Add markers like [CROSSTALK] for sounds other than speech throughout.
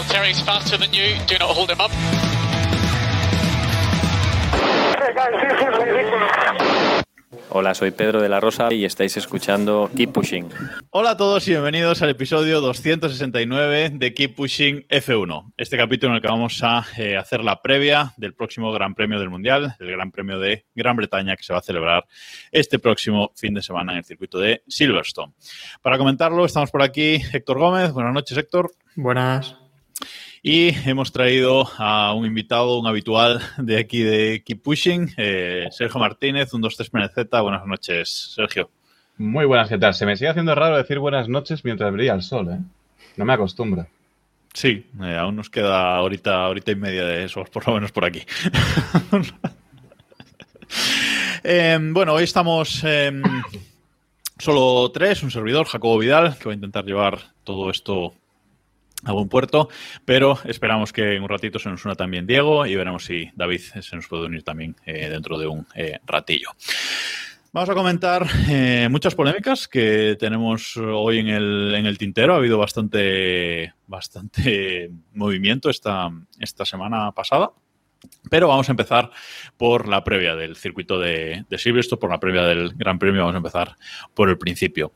Valtteri's faster than you. Do not hold him up. Okay, guys, this is ridiculous. Hola, soy Pedro de la Rosa y estáis escuchando Keep Pushing. Hola a todos y bienvenidos al episodio 269 de Keep Pushing F1. Este capítulo en el que vamos a eh, hacer la previa del próximo Gran Premio del Mundial, el Gran Premio de Gran Bretaña que se va a celebrar este próximo fin de semana en el circuito de Silverstone. Para comentarlo estamos por aquí Héctor Gómez. Buenas noches, Héctor. Buenas. Y hemos traído a un invitado, un habitual de aquí de Keep Pushing, eh, Sergio Martínez, un 23 PNZ. Buenas noches, Sergio. Muy buenas, ¿qué tal? Se me sigue haciendo raro decir buenas noches mientras brilla el sol, ¿eh? No me acostumbro. Sí, eh, aún nos queda ahorita, ahorita y media de eso, por lo menos por aquí. [LAUGHS] Eh, bueno, hoy estamos eh, solo tres, un servidor, Jacobo Vidal, que va a intentar llevar todo esto a buen puerto, pero esperamos que en un ratito se nos una también Diego y veremos si David se nos puede unir también eh, dentro de un eh, ratillo. Vamos a comentar eh, muchas polémicas que tenemos hoy en el, en el tintero. Ha habido bastante, bastante [LAUGHS] movimiento esta, esta semana pasada. Pero vamos a empezar por la previa del circuito de, Silverstone, por la previa del Gran Premio. Vamos a empezar por el principio.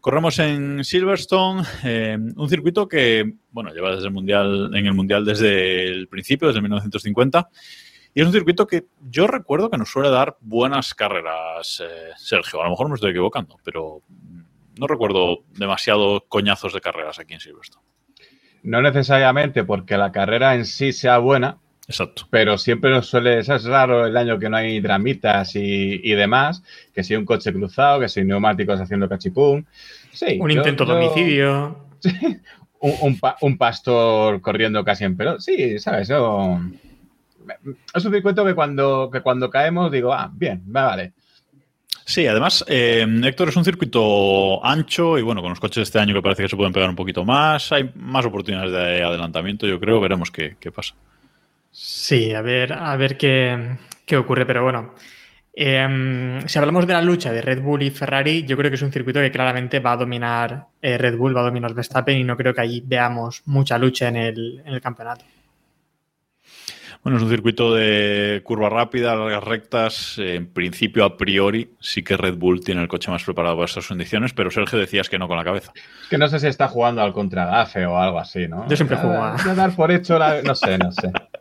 Corremos en Silverstone, eh, un circuito que, bueno, lleva desde el mundial, en el mundial desde el principio, desde 1950. Y es un circuito que yo recuerdo que nos suele dar buenas carreras, eh, Sergio. A lo mejor me estoy equivocando, pero no recuerdo demasiado coñazos de carreras aquí en Silverstone. No necesariamente porque la carrera en sí sea buena, Exacto. Pero siempre nos suele, eso es raro el año que no hay dramitas y, y demás, que si un coche cruzado, que si neumáticos haciendo cachipum. Sí, un yo, intento de homicidio. [LAUGHS] un, un, pa, un, pastor corriendo casi en pelota. Sí, ¿sabes? Yo, es un circuito que cuando, que cuando caemos digo, ah, bien, vale. Sí, además, eh, Héctor, es un circuito ancho y bueno, con los coches de este año que parece que se pueden pegar un poquito más, hay más oportunidades de adelantamiento, yo creo, veremos qué, qué pasa. Sí, a ver, a ver qué, qué ocurre, pero bueno. Eh, si hablamos de la lucha de Red Bull y Ferrari, yo creo que es un circuito que claramente va a dominar eh, Red Bull, va a dominar Verstappen y no creo que allí veamos mucha lucha en el, en el campeonato. Bueno, es un circuito de curva rápida, largas rectas. En principio, a priori, sí que Red Bull tiene el coche más preparado para estas condiciones, pero Sergio decías que no con la cabeza. Es que no sé si está jugando al contragafe o algo así, ¿no? Yo siempre juego a... dar por hecho la... No sé, no sé. [LAUGHS]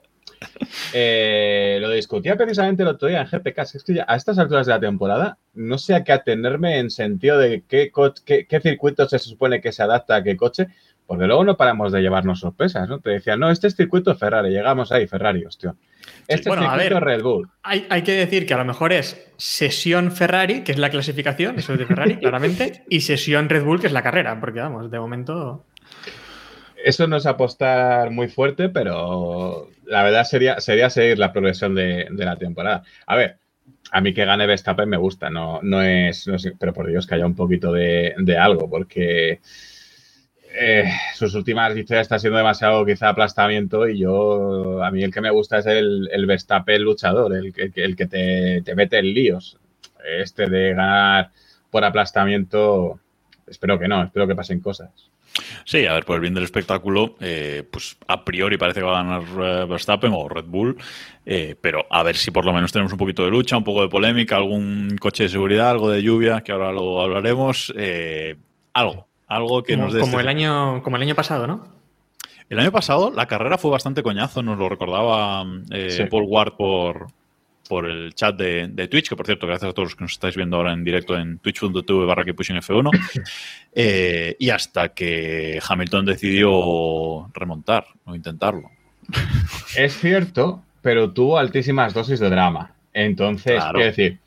Eh, lo discutía precisamente el otro día en GPK. Es que ya a estas alturas de la temporada no sé a qué atenerme en sentido de qué, qué, qué circuito se supone que se adapta a qué coche, porque luego no paramos de llevarnos sorpresas, ¿no? Te decían, no, este es circuito Ferrari, llegamos ahí, Ferrari, hostia. Este sí, bueno, es circuito ver, Red Bull. Hay, hay, que decir que a lo mejor es sesión Ferrari, que es la clasificación, eso es de Ferrari, [LAUGHS] claramente, y sesión Red Bull, que es la carrera, porque vamos, de momento. Eso no es apostar muy fuerte, pero la verdad sería, sería seguir la progresión de, la temporada. A ver, a mí que gane Verstappen me gusta, no, no, es, pero por Dios que haya un poquito de, algo, porque eh, sus últimas victorias está siendo demasiado quizá aplastamiento y yo, a mí el que me gusta es el, el Verstappen luchador, el, el, el que te, te, mete en líos. Este de ganar por aplastamiento, espero que no, espero que pasen cosas. Sí, a ver, por el bien del espectáculo, eh, pues a priori parece que va a ganar eh, Verstappen o Red Bull, eh, pero a ver si por lo menos tenemos un poquito de lucha, un poco de polémica, algún coche de seguridad, algo de lluvia, que ahora lo hablaremos, eh, algo, algo que como, nos dé como este... el año como el año pasado, ¿no? El año pasado la carrera fue bastante coñazo, nos lo recordaba eh, sí. Paul Ward por, por el chat de, de, Twitch, que por cierto, gracias a todos los que nos estáis viendo ahora en directo en twitch.tv barra que pushing F1. eh, y hasta que Hamilton decidió remontar o intentarlo. Es cierto, pero tuvo altísimas dosis de drama. Entonces, claro. quiero decir,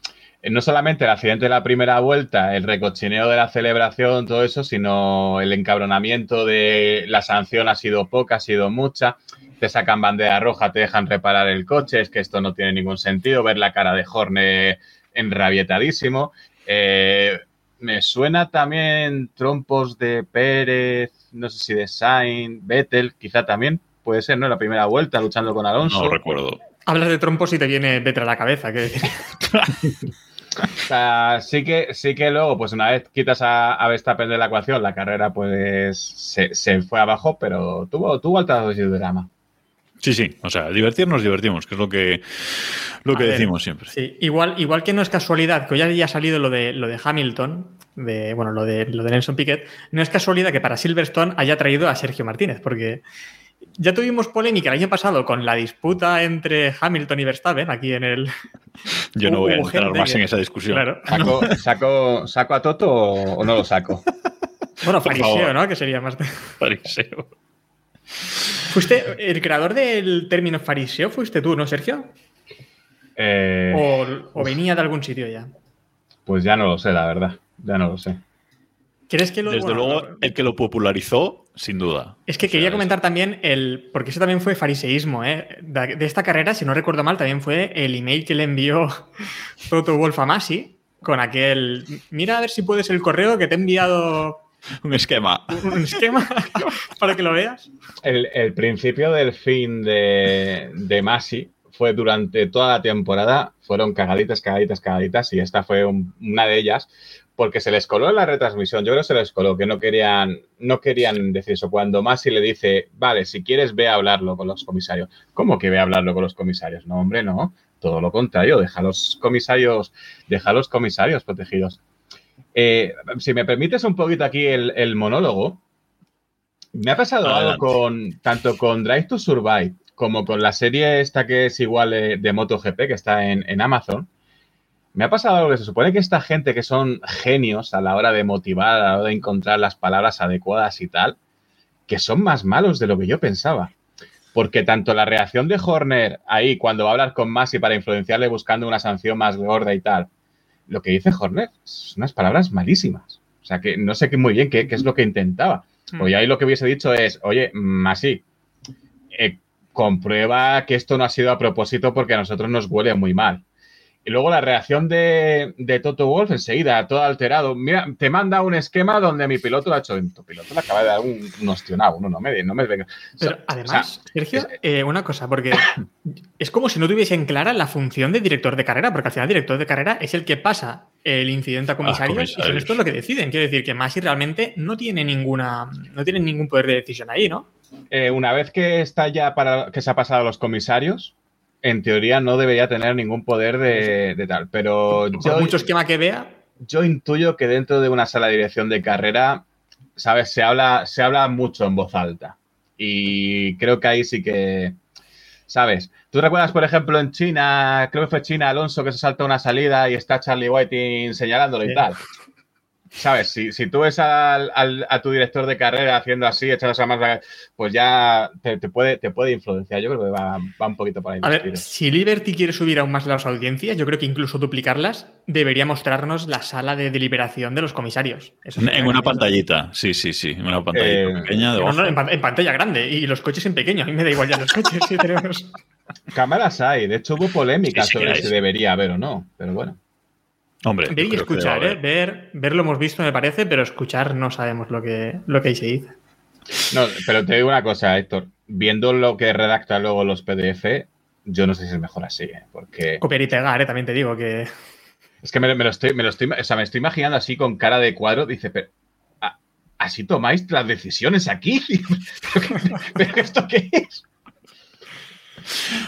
no solamente el accidente de la primera vuelta, el recochineo de la celebración, todo eso, sino el encabronamiento de la sanción ha sido poca, ha sido mucha. te sacan bandera roja, te dejan reparar el coche, es que esto no tiene ningún sentido, ver la cara de Horne enrabietadísimo. Eh, me suena también trompos de Pérez, no sé si de Sainz, Vettel, quizá también, puede ser, ¿no? La primera vuelta luchando con Alonso. No recuerdo. Hablas de trompos y te viene Vettel a la cabeza. [LAUGHS] O sea, sí que, sí que luego, pues una vez quitas a, a Verstappen de la ecuación, la carrera pues se, se fue abajo, pero tuvo, tuvo alta dosis de drama. Sí, sí. O sea, divertirnos, divertimos, que es lo que, lo que ver, decimos siempre. Sí, igual, igual que no es casualidad, que hoy ya ha salido lo de, lo de Hamilton, de, bueno, lo de, lo de Nelson Piquet, no es casualidad que para Silverstone haya traído a Sergio Martínez, porque ya tuvimos polémica el año pasado con la disputa entre Hamilton y Verstappen aquí en el. [LAUGHS] Yo no voy a entrar más que- en esa discusión. Claro. ¿Saco, [LAUGHS] saco, saco a Toto o, o no lo saco? Bueno, Por fariseo, favor. ¿no? Que sería más. [LAUGHS] Fariseo. ¿Fuiste el creador del término fariseo? ¿Fuiste tú, no, Sergio? Eh, ¿O, o venía de algún sitio ya? Pues ya no lo sé, la verdad. Ya no lo sé. ¿Crees que lo Desde bueno, luego, el que lo popularizó, sin duda. Es que O sea, quería es- comentar también el. Porque eso también fue fariseísmo, ¿eh? De, de esta carrera, si no recuerdo mal, también fue el email que le envió [LAUGHS] Toto Wolf a Masi con aquel. Mira a ver si puedes el correo que te he enviado [LAUGHS] Un esquema. un esquema [LAUGHS] para que lo veas. El, el principio del fin de, de Masi fue durante toda la temporada, fueron cagaditas, cagaditas, cagaditas, y esta fue un- una de ellas, porque se les coló en la retransmisión. Yo creo que se les coló, que no querían, no querían decir eso. Cuando Masi le dice, vale, si quieres, ve a hablarlo con los comisarios. ¿Cómo que ve a hablarlo con los comisarios? No, hombre, no. Todo lo contrario, deja a los comisarios, deja a los comisarios protegidos. Eh, si me permites un poquito aquí el, el monólogo, me ha pasado Adelante. algo con tanto con Drive to Survive como con la serie esta que es igual de, de MotoGP que está en, en Amazon. Me ha pasado algo que se supone que esta gente que son genios a la hora de motivar, a la hora de encontrar las palabras adecuadas y tal, que son más malos de lo que yo pensaba. Porque tanto la reacción de Horner ahí cuando va a hablar con Masi para influenciarle buscando una sanción más gorda y tal, lo que dice Horner son unas palabras malísimas. O sea que no sé qué muy bien qué, qué es lo que intentaba. Pues ahí lo que hubiese dicho es, oye, Masi, eh, comprueba que esto no ha sido a propósito porque a nosotros nos huele muy mal. Y luego la reacción de, de Toto Wolf enseguida, todo alterado. Mira, te manda un esquema donde mi piloto lo ha hecho. Tu piloto le acaba de dar un, un ostionado. No, no me, no me venga. O sea, Pero además, o sea, Sergio, es- eh, una cosa, porque [COUGHS] es como si no tuviesen clara la función de director de carrera, porque al final el director de carrera es el que pasa el incidente a comisarios, y son comisarios. estos lo que deciden. Quiero decir que Masi realmente no tiene ninguna, no tiene ningún poder de decisión ahí, ¿no? eh, una vez que está ya para que se ha pasado a los comisarios, en teoría no debería tener ningún poder de, de tal. Pero Por yo, mucho esquema que vea, yo intuyo que dentro de una sala de dirección de carrera, ¿sabes? Se habla, se habla mucho en voz alta. Y creo que ahí sí que, ¿sabes? ¿Tú recuerdas, por ejemplo, en China, creo que fue China, Alonso, que se salta una salida y está Charlie Whiting señalándolo y tal? ¿Sabes? Si, si tú ves al- al- a tu director de carrera haciendo así, echándose a más, pues ya te, te puede, te puede influenciar. Yo creo que va, va un poquito por ahí. a ver, si Liberty quiere subir aún más las audiencias, yo creo que incluso duplicarlas, debería mostrarnos la sala de deliberación de los comisarios. Eso En, una pantallita, sí, sí, sí. En una pantallita Eh, pequeña No, debajo. no, en, pan- en pantalla grande y los coches en pequeño. A mí me da igual ya los coches. si tenemos... Cámaras hay. De hecho, hubo polémica Sí, sí, sobre si debería haber o no. Pero bueno. Hombre, Ver y escuchar, ¿eh? Ver, ver lo hemos visto, me parece, pero escuchar no sabemos lo que, lo que ahí se dice. No, pero te digo una cosa, Héctor. Viendo lo que redacta luego los PDF, yo no sé si es mejor así, ¿eh? porque Copiar y pegar, ¿eh? También te digo que. es que me, me lo estoy, me lo estoy, o sea, me estoy imaginando así con cara de cuadro. Dice, pero ¿a- así tomáis las decisiones aquí. [LAUGHS] ¿Pero esto qué es?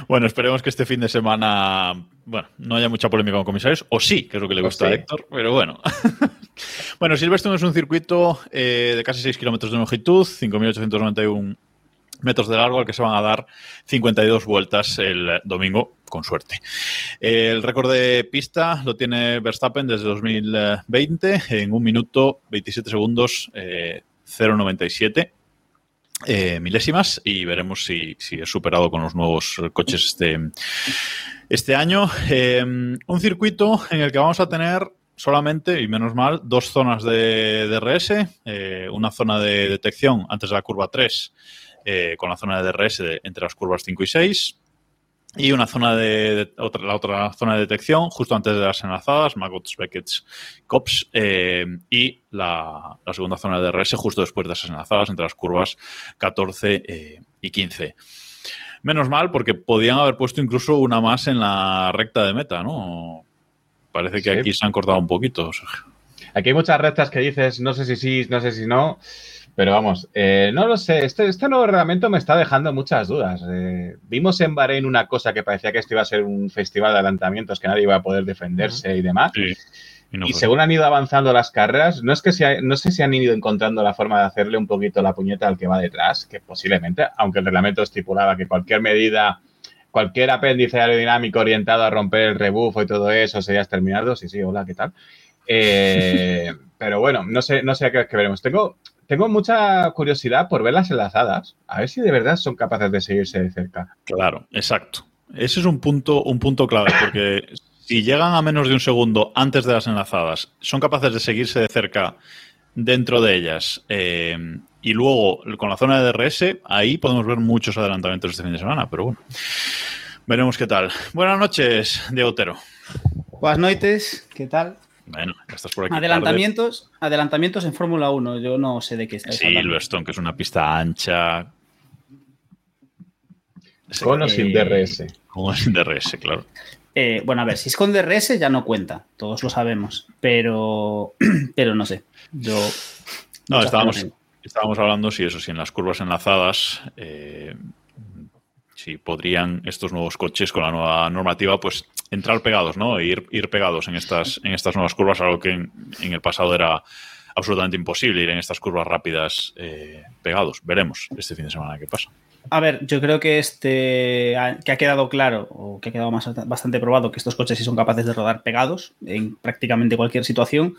Bueno, esperemos que este fin de semana, bueno, no haya mucha polémica con comisarios, o sí, que es lo que le gusta a. Héctor, pero bueno. [LAUGHS] bueno, Silverstone es un circuito eh, de casi 6 kilómetros de longitud, 5.891 metros de largo, al que se van a dar 52 vueltas el domingo, con suerte. El récord de pista lo tiene Verstappen desde 2020 en un minuto 27 segundos eh, 0,97 eh, milésimas y veremos si, si es superado con los nuevos coches este, este año. Eh, un circuito en el que vamos a tener solamente, y menos mal, dos zonas de DRS, eh, una zona de detección antes de la curva 3 eh, con la zona de DRS entre las curvas 5 y 6. Y una zona de, de- otra, la otra zona de detección justo antes de las enlazadas, Magots, Beckett's, Cops, eh, y la, la segunda zona de DRS justo después de esas enlazadas entre las curvas 14 eh, y 15. Menos mal, porque podían haber puesto incluso una más en la recta de meta, ¿no? Parece que Sí. aquí se han cortado un poquito. Sergio. Aquí hay muchas rectas que dices, no sé si sí, no sé si no, pero vamos, eh, no lo sé. Este, este nuevo reglamento me está dejando muchas dudas. Eh, vimos en Bahrein una cosa que parecía que esto iba a ser un festival de adelantamientos, que nadie iba a poder defenderse y demás. Sí. Y no y fue. según han ido avanzando las carreras, no es que no sé si han ido encontrando la forma de hacerle un poquito la puñeta al que va detrás, que posiblemente, aunque el reglamento estipulaba que cualquier medida, cualquier apéndice aerodinámico orientado a romper el rebufo y todo eso sería exterminado. Sí, sí, hola, ¿qué tal? Eh, [LAUGHS] pero bueno, no sé, no sé a qué, qué veremos. Tengo, tengo mucha curiosidad por ver las enlazadas, a ver si de verdad son capaces de seguirse de cerca. Claro, exacto. Ese es un punto, un punto clave, porque [COUGHS] si llegan a menos de un segundo antes de las enlazadas, son capaces de seguirse de cerca dentro de ellas. eh, y luego, con la zona de DRS, ahí podemos ver muchos adelantamientos este fin de semana, pero bueno. Veremos qué tal. Buenas noches, Diego Otero. Buenas noches, ¿qué tal? Bueno, estás por aquí. Adelantamientos, adelantamientos en Fórmula 1, yo no sé de qué estáis hablando. Silverstone, que es una pista ancha. Con o sin DRS. Con sin DRS, claro. Eh, bueno, a ver, si es con DRS ya no cuenta, todos lo sabemos, pero, [CLEARS THROAT] pero no sé. Yo. No, estábamos, estábamos hablando, si eso, si en las curvas enlazadas, eh, si podrían estos nuevos coches con la nueva normativa, pues entrar pegados, ¿no? E ir, ir pegados en estas, en estas nuevas curvas, algo que en, el pasado era absolutamente imposible ir en estas curvas rápidas eh, pegados. Veremos este fin de semana qué pasa. A ver, yo creo que este que ha quedado claro o que ha quedado más, bastante probado que estos coches sí son capaces de rodar pegados en prácticamente cualquier situación.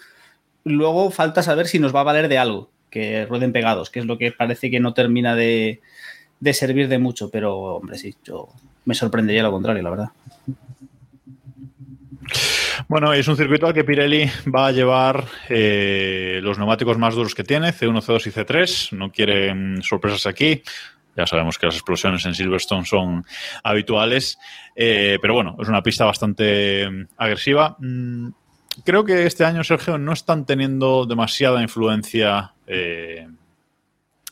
Luego falta saber si nos va a valer de algo que rueden pegados, que es lo que parece que no termina de, de servir de mucho, pero hombre, sí, yo me sorprendería lo contrario, la verdad. Bueno, es un circuito al que Pirelli va a llevar eh, los neumáticos más duros que tiene, C1, C2 y C3. No quieren sorpresas aquí. Ya sabemos que las explosiones en Silverstone son habituales, eh, pero bueno, es una pista bastante mm, agresiva. Mm, creo que este año, Sergio, no están teniendo demasiada influencia eh,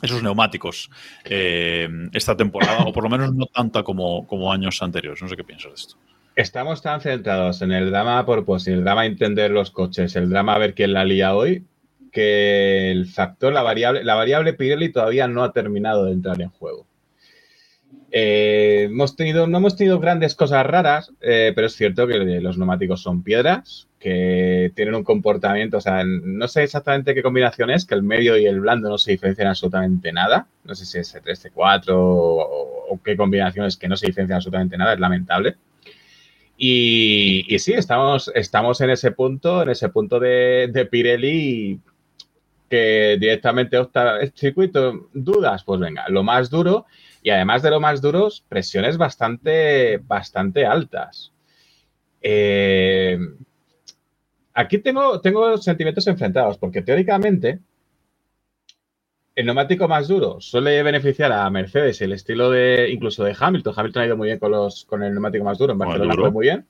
esos neumáticos eh, esta temporada, o por lo menos no tanta como, como años anteriores. No sé qué piensas de esto. Estamos tan centrados en el drama por pues, el drama entender los coches, el drama ver quién la lía hoy, que el factor, la variable, la variable Pirelli todavía no ha terminado de entrar en juego. Eh, hemos tenido, no hemos tenido grandes cosas raras, eh, pero es cierto que los neumáticos son piedras, que tienen un comportamiento, o sea, no sé exactamente qué combinación es, que el medio y el blando no se diferencian absolutamente nada. No sé si es C3, C4 o, o qué combinación es que no se diferencian absolutamente nada, es lamentable. Y, y, sí, estamos, estamos en ese punto, en ese punto de, de Pirelli que directamente opta el circuito. ¿Dudas? Pues venga, lo más duro. Y además de lo más duros, presiones bastante, bastante altas. Eh, aquí tengo, tengo sentimientos enfrentados, porque teóricamente el neumático más duro suele beneficiar a Mercedes el estilo de incluso de Hamilton. Hamilton ha ido muy bien con, los, con el neumático más duro. En Barcelona fue muy bien.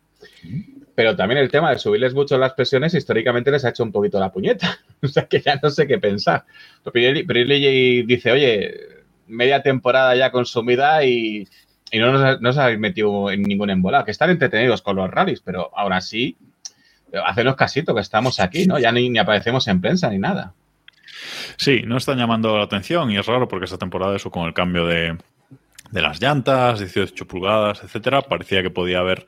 Pero también el tema de subirles mucho las presiones históricamente les ha hecho un poquito la puñeta. [LAUGHS] o sea que ya no sé qué pensar. Pirelli, Pirelli dice, oye, media temporada ya consumida y, y no, nos, no habéis metido en ningún embolado. Que están entretenidos con los rallies, pero ahora sí, hacenos casito que estamos aquí, ¿no? Ya ni, ni aparecemos en prensa ni nada. Sí, no están llamando la atención y es raro porque esta temporada eso con el cambio de, de las llantas, 18 pulgadas, etcétera, parecía que podía haber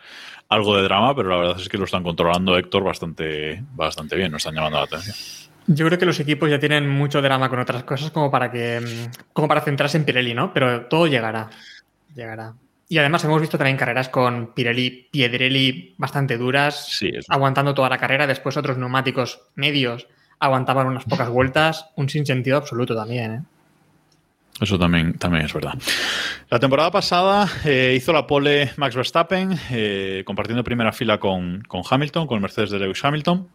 algo de drama, pero la verdad es que lo están controlando Héctor bastante, bastante bien, no están llamando la atención. Yo creo que los equipos ya tienen mucho drama con otras cosas como para que como para centrarse en Pirelli, ¿no? Pero todo llegará. Llegará. Y además hemos visto también carreras con Pirelli, Piedrelli bastante duras, sí, aguantando toda la carrera, después otros neumáticos medios aguantaban unas pocas vueltas, un sinsentido absoluto también, ¿eh? Eso también, también es verdad. La temporada pasada eh, hizo la pole Max Verstappen, eh, compartiendo primera fila con, con, Hamilton, con el Mercedes de Lewis Hamilton.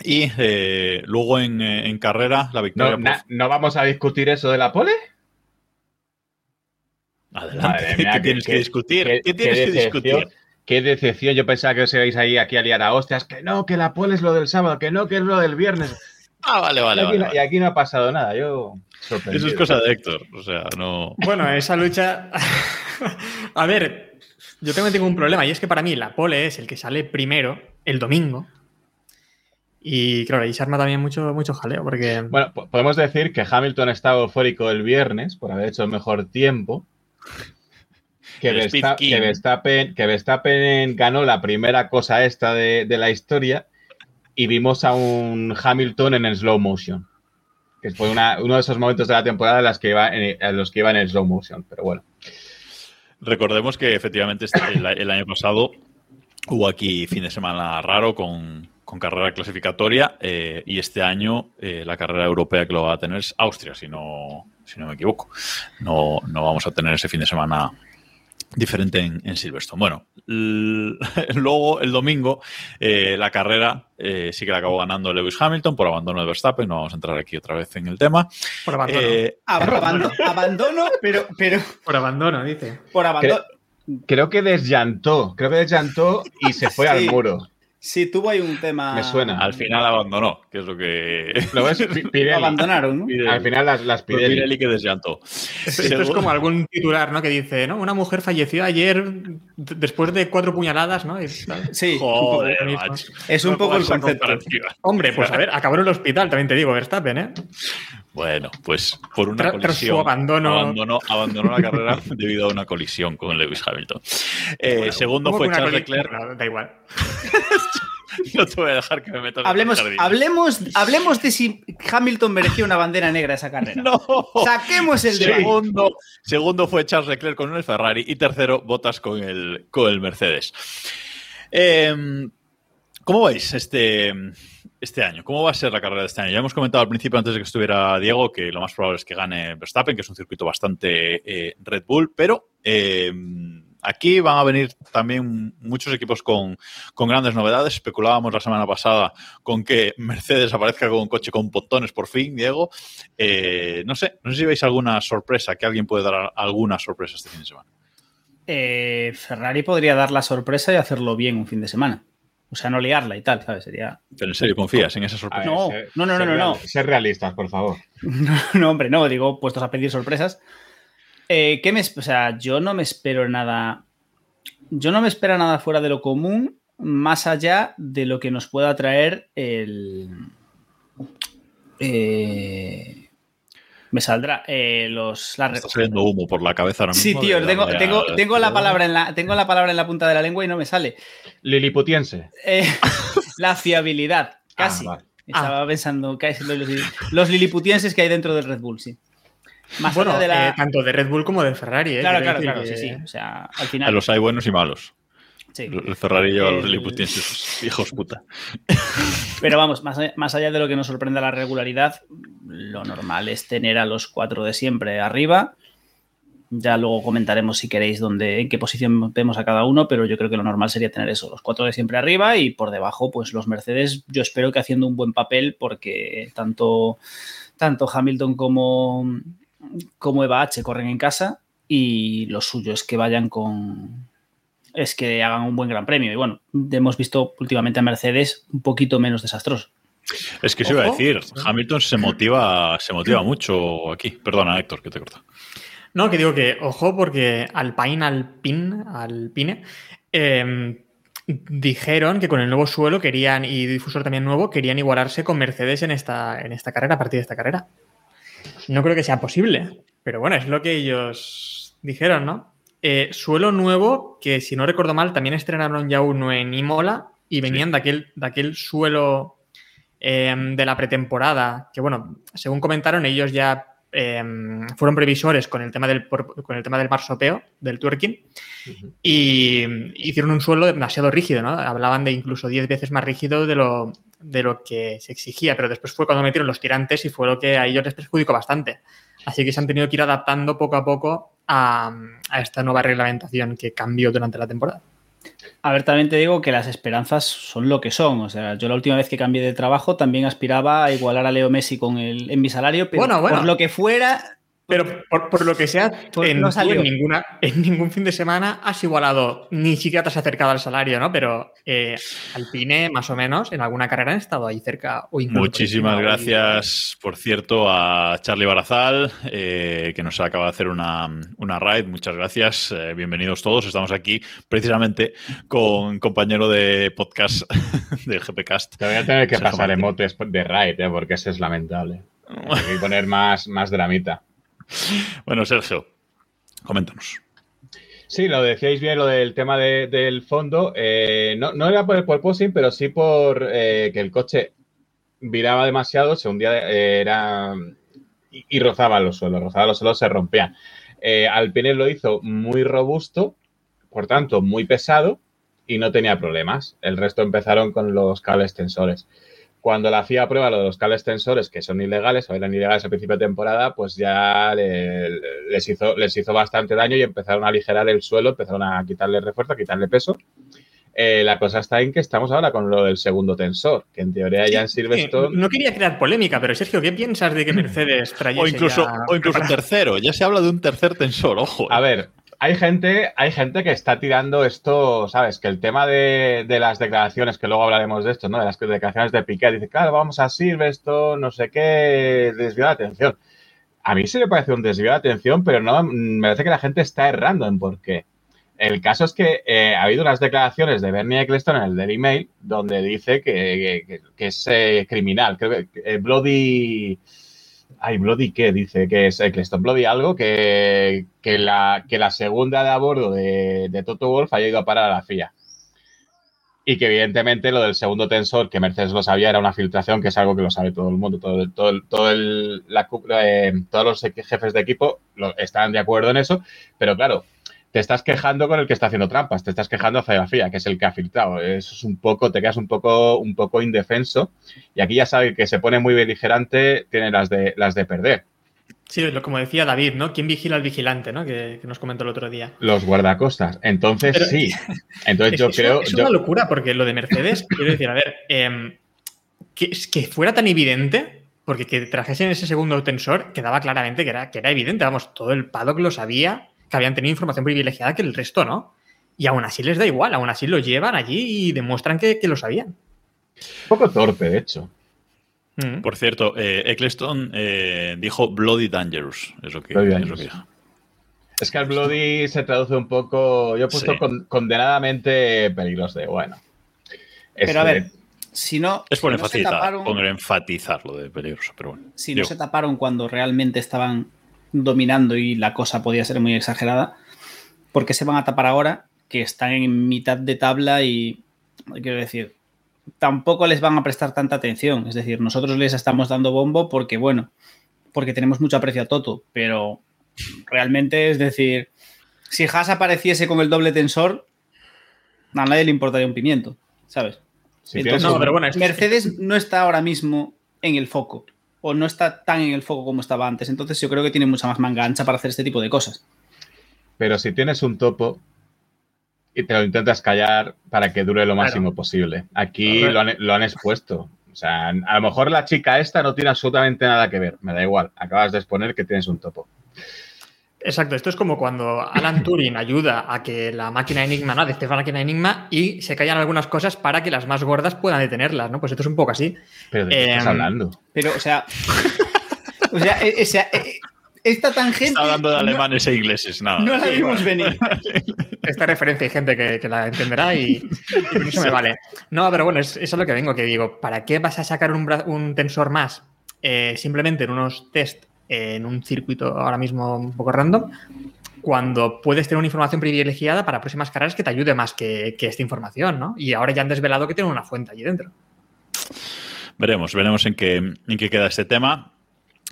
Y eh, luego en, en, carrera, la victoria. ¿No, por... ¿No vamos a discutir eso de la pole? Adelante. Mía, ¿Qué tienes que discutir? qué- ¿Qué tienes qué que decepción, discutir? Qué decepción. Yo pensaba que os ibais ahí aquí a liar a hostias. Que no, que la pole es lo del sábado, que no, que es lo del viernes. [LAUGHS] Ah, vale, y, vale, aquí, vale, no- vale. y aquí no ha pasado nada. Yo sorprendido. Eso es cosa de Héctor. O sea, no. Bueno, esa lucha. [LAUGHS] a ver, yo también tengo un problema y es que para mí la pole es el que sale primero el domingo. Y claro, ahí se arma también mucho, mucho jaleo porque. Bueno, po- podemos decir que Hamilton estaba eufórico el viernes por haber hecho el mejor tiempo. Que, El Speed Versta- King. que Verstappen, que Verstappen ganó la primera cosa esta de, de la historia y vimos a un Hamilton en el slow motion. Que fue una- uno de esos momentos de la temporada en, las que iba en, en los que iba en el slow motion. Pero bueno, Recordemos que efectivamente este- el, el año pasado hubo aquí fin de semana raro con, con carrera clasificatoria eh, y este año eh, la carrera europea que lo va a tener es Austria, si no, si no me equivoco. No, no vamos a tener ese fin de semana diferente en, en Silverstone. Bueno, [LAUGHS] luego el domingo eh, la carrera eh, sí que la acabó ganando Lewis Hamilton por abandono de Verstappen. No vamos a entrar aquí otra vez en el tema. Por abandono. Eh, Ab- abandono, [LAUGHS] abandono, pero, pero Por abandono, dice. por abandono. creo que desllantó. Creo que desllantó y se fue al muro. Sí, tuvo ahí un tema. Me suena. al final abandonó, que es lo que... ¿Lo ves? [LAUGHS] Pirelli. abandonaron, ¿no? Pirelli. Al final las, las Pirelli. Pirelli que desllantó. Esto, es como algún titular, ¿no? Que dice, ¿no? Una mujer falleció ayer después de cuatro puñaladas, ¿no? Y. Sí, Joder, un poco- macho. Es un No poco el concepto. Hombre, pues a ver, acabó en el hospital, también te digo, Verstappen, ¿eh? Bueno, pues por una Tras- tras su colisión. abandono- Abandonó, abandonó la carrera [LAUGHS] debido a una colisión con Lewis Hamilton. Eh, segundo ¿Cómo fue Charles Leclerc. Da igual. [LAUGHS] No te voy a dejar que me metas en Hablemos, el jardín. hablemos, [LAUGHS] hablemos de si Hamilton mereció una bandera negra esa carrera. No. Saquemos el debate. Segundo, segundo fue Charles Leclerc con el Ferrari y tercero Bottas con el, con el Mercedes. Eh, ¿Cómo vais este, este año? ¿Cómo va a ser la carrera de este año? Ya hemos comentado al principio, antes de que estuviera Diego, que lo más probable es que gane Verstappen, que es un circuito bastante eh, Red Bull, pero eh, aquí van a venir también muchos equipos con, con grandes novedades. Especulábamos la semana pasada con que Mercedes aparezca con un coche con botones por fin, Diego. Eh, no sé, no sé si veis alguna sorpresa, que alguien puede dar alguna sorpresa este fin de semana. Ferrari podría dar la sorpresa y hacerlo bien un fin de semana. O sea, no liarla y tal, ¿sabes? Sería. Pero en serio, ¿confías en esa sorpresa? ver, No, ser- no, no, no, ser no, no. Ser realistas, por favor. [LAUGHS] No, no, hombre, no, digo, puestos a pedir sorpresas. Eh, ¿qué me, o sea, yo no me espero nada. Yo no me espero nada fuera de lo común, más allá de lo que nos pueda traer el. eh, me saldrá eh, los. las Está saliendo humo por la cabeza ahora Sí, mismo. tío, de tengo, tengo, tengo la palabra en la, tengo la palabra en la punta de la lengua y no me sale. Liliputiense. Eh, la fiabilidad, casi. Ah, vale. Estaba pensando que es los, los liliputienses que hay dentro del Red Bull, sí. Más Bueno, allá de la... eh, tanto de Red Bull como de Ferrari, ¿eh? claro, claro, claro, sí, que- sí. O sea, al final. los hay buenos y malos. Sí. El Ferrari lleva a los El- liliputienses, hijos puta. [LAUGHS] Pero vamos, más allá, más allá de lo que nos sorprende la regularidad, lo normal es tener a los cuatro de siempre arriba. Ya luego comentaremos si queréis dónde, en qué posición vemos a cada uno, pero yo creo que lo normal sería tener eso, los cuatro de siempre arriba y por debajo, pues los Mercedes, yo espero que haciendo un buen papel, porque tanto, tanto Hamilton como, como Eva H corren en casa y lo suyo es que vayan con, es que hagan un buen gran premio. Y bueno, hemos visto últimamente a Mercedes un poquito menos desastroso. Es que se iba a decir, Hamilton se motiva, se motiva mucho aquí. Perdona, Héctor, que te corta. No, que digo que, ojo, porque Alpine, Alpine, Alpine, eh, dijeron que con el nuevo suelo querían, y difusor también nuevo, querían igualarse con Mercedes en esta, en esta carrera, a partir de esta carrera. No creo que sea posible, pero bueno, es lo que ellos dijeron, ¿no? Eh, suelo nuevo, que si no recuerdo mal, también estrenaron ya uno en Imola y venían de, aquel, de aquel suelo eh, de la pretemporada, que bueno, según comentaron, ellos ya eh, fueron previsores con el tema del, con el tema del marsopeo, del twerking, y hicieron un suelo demasiado rígido, ¿no? Hablaban de incluso 10 veces más rígido de lo, de lo que se exigía, pero después fue cuando metieron los tirantes y fue lo que a ellos les perjudicó bastante. Así que se han tenido que ir adaptando poco a poco a, a esta nueva reglamentación que cambió durante la temporada. A ver, también te digo que las esperanzas son lo que son. O sea, yo la última vez que cambié de trabajo también aspiraba a igualar a Leo Messi con el, en mi salario, pero Bueno, bueno. por lo que fuera, Pero por, por lo que sea, ¿Por qué en, no tú salió? en ninguna, en ningún fin de semana has igualado, ni siquiera te has acercado al salario, ¿no? Pero eh, Alpine, más o menos, en alguna carrera han estado ahí cerca. O Muchísimas encima, gracias, por cierto, a Charlie Barazal, eh, que nos acaba de hacer una, una raid. Muchas gracias. eh, bienvenidos todos. Estamos aquí precisamente con compañero de podcast [LAUGHS] del GPcast. Te voy a tener que Sergio pasar Martín. emotes de raid, ¿eh? porque ese es lamentable. [LAUGHS] Hay que poner más, más dramita. [LAUGHS] Bueno, Sergio, coméntanos. Sí, lo decíais bien, lo del tema de- del fondo. eh, no, no era por el porpoising, pero sí por eh, que el coche viraba demasiado, se hundía, eh, era y, rozaba los suelos, rozaba los suelos, se rompía. Eh, Alpine lo hizo muy robusto, por tanto, muy pesado y no tenía problemas. El resto empezaron con los cables tensores. Cuando la hacía prueba lo de los cables tensores, que son ilegales, o eran ilegales al principio de temporada, pues ya le- les, hizo, les hizo bastante daño y empezaron a aligerar el suelo, empezaron a quitarle refuerzo, a quitarle peso. Eh, la cosa está en que estamos ahora con lo del segundo tensor, que en teoría ya en Sí, Silverstone... no quería crear polémica, pero Sergio, ¿qué piensas de que Mercedes trayese O incluso, ya- o incluso [LAUGHS] tercero. Ya se habla de un tercer tensor, ojo. A ver, hay gente, hay gente que está tirando esto, ¿sabes? Que el tema de, las declaraciones, que luego hablaremos de esto, ¿no? De las declaraciones de Piquet, dice, claro, vamos a Silverstone, no sé qué, desvío de atención. A mí sí me parece un desvío de atención, pero no me parece que la gente está errando en por qué. El caso es que eh, ha habido unas declaraciones de Bernie Eccleston en el Daily Mail donde dice que, que- es eh, criminal. Que eh, Bloody. Ay, Bloody qué dice que es Eccleston. Bloody algo que, que, la, que la segunda de a bordo de, de Toto Wolf haya ido a parar a la FIA. Y que evidentemente lo del segundo tensor, que Mercedes lo sabía, era una filtración, que es algo que lo sabe todo el mundo. Todo, todo, todo el- la eh, todos los jefes de equipo lo- están de acuerdo en eso. Pero claro, te estás quejando con el que está haciendo trampas, te estás quejando la FIA, que es el que ha filtrado. Eso es un poco, te quedas un poco, un poco indefenso. Y aquí ya sabe que se pone muy beligerante, tiene las de, las de perder. Sí, lo- como decía David, ¿no? ¿Quién vigila al vigilante, ¿no? Que, que nos comentó el otro día. Los guardacostas. Entonces, Pero- sí. Entonces, Es yo es creo. una- Es yo- una locura, porque lo de Mercedes, [LAUGHS] quiero decir, a ver, em, que, que fuera tan evidente, porque que trajesen ese segundo tensor, quedaba claramente que era, que era evidente, vamos, todo el paddock lo sabía, que habían tenido información privilegiada que el resto no. Y aún así les da igual, aún así lo llevan allí y demuestran que, que lo sabían. Un poco torpe, de hecho. Mm. Por cierto, eh, Eccleston eh, dijo Bloody Dangerous. Es lo que, Bloody es lo que dijo. Es que el Bloody se traduce un poco. Yo he puesto Sí. con- condenadamente peligroso de bueno. Pero a Este- ver, si no, Es por si no se enfatizar, taparon- por enfatizar lo de peligroso, pero bueno. si no Digo, se taparon cuando realmente estaban dominando y la cosa podía ser muy exagerada, ¿por qué se van a tapar ahora que están en mitad de tabla y, quiero decir, tampoco les van a prestar tanta atención? Es decir, nosotros les estamos dando bombo porque, bueno, porque tenemos mucho aprecio a Toto, pero realmente es decir, si Haas apareciese con el doble tensor, a nadie le importaría un pimiento, ¿sabes? Entonces, tienes no, pero bueno, es- Mercedes no está ahora mismo en el foco. O no está tan en el foco como estaba antes. Entonces yo creo que tiene mucha más manga ancha para hacer este tipo de cosas. pero si tienes un topo y te lo intentas callar para que dure lo máximo posible. Aquí lo han, lo han expuesto. O sea, a lo mejor la chica esta no tiene absolutamente nada que ver. Me da igual. Acabas de exponer que tienes un topo. Exacto, esto es como cuando Alan Turing ayuda a que la máquina Enigma, ¿no? Descifra la máquina Enigma y se callan algunas cosas para que las más gordas puedan detenerlas, ¿no? Pues esto es un poco así. Pero ¿de qué estás Em, hablando? Pero, o sea. [LAUGHS] o sea, e- o sea, e- esta tangente. Está hablando de no- alemanes e ingleses, nada. No, la vimos venir. [LAUGHS] Esta referencia hay gente que, que la entenderá y, eso me vale. No, pero bueno, es, es lo que vengo, que digo, ¿para qué vas a sacar un tensor más eh, simplemente en unos test en un circuito ahora mismo un poco random? Cuando puedes tener una información privilegiada para próximas carreras que te ayude más que, que esta información, ¿no? Y ahora ya han desvelado que tienen una fuente allí dentro. Veremos, veremos en qué, en qué queda este tema.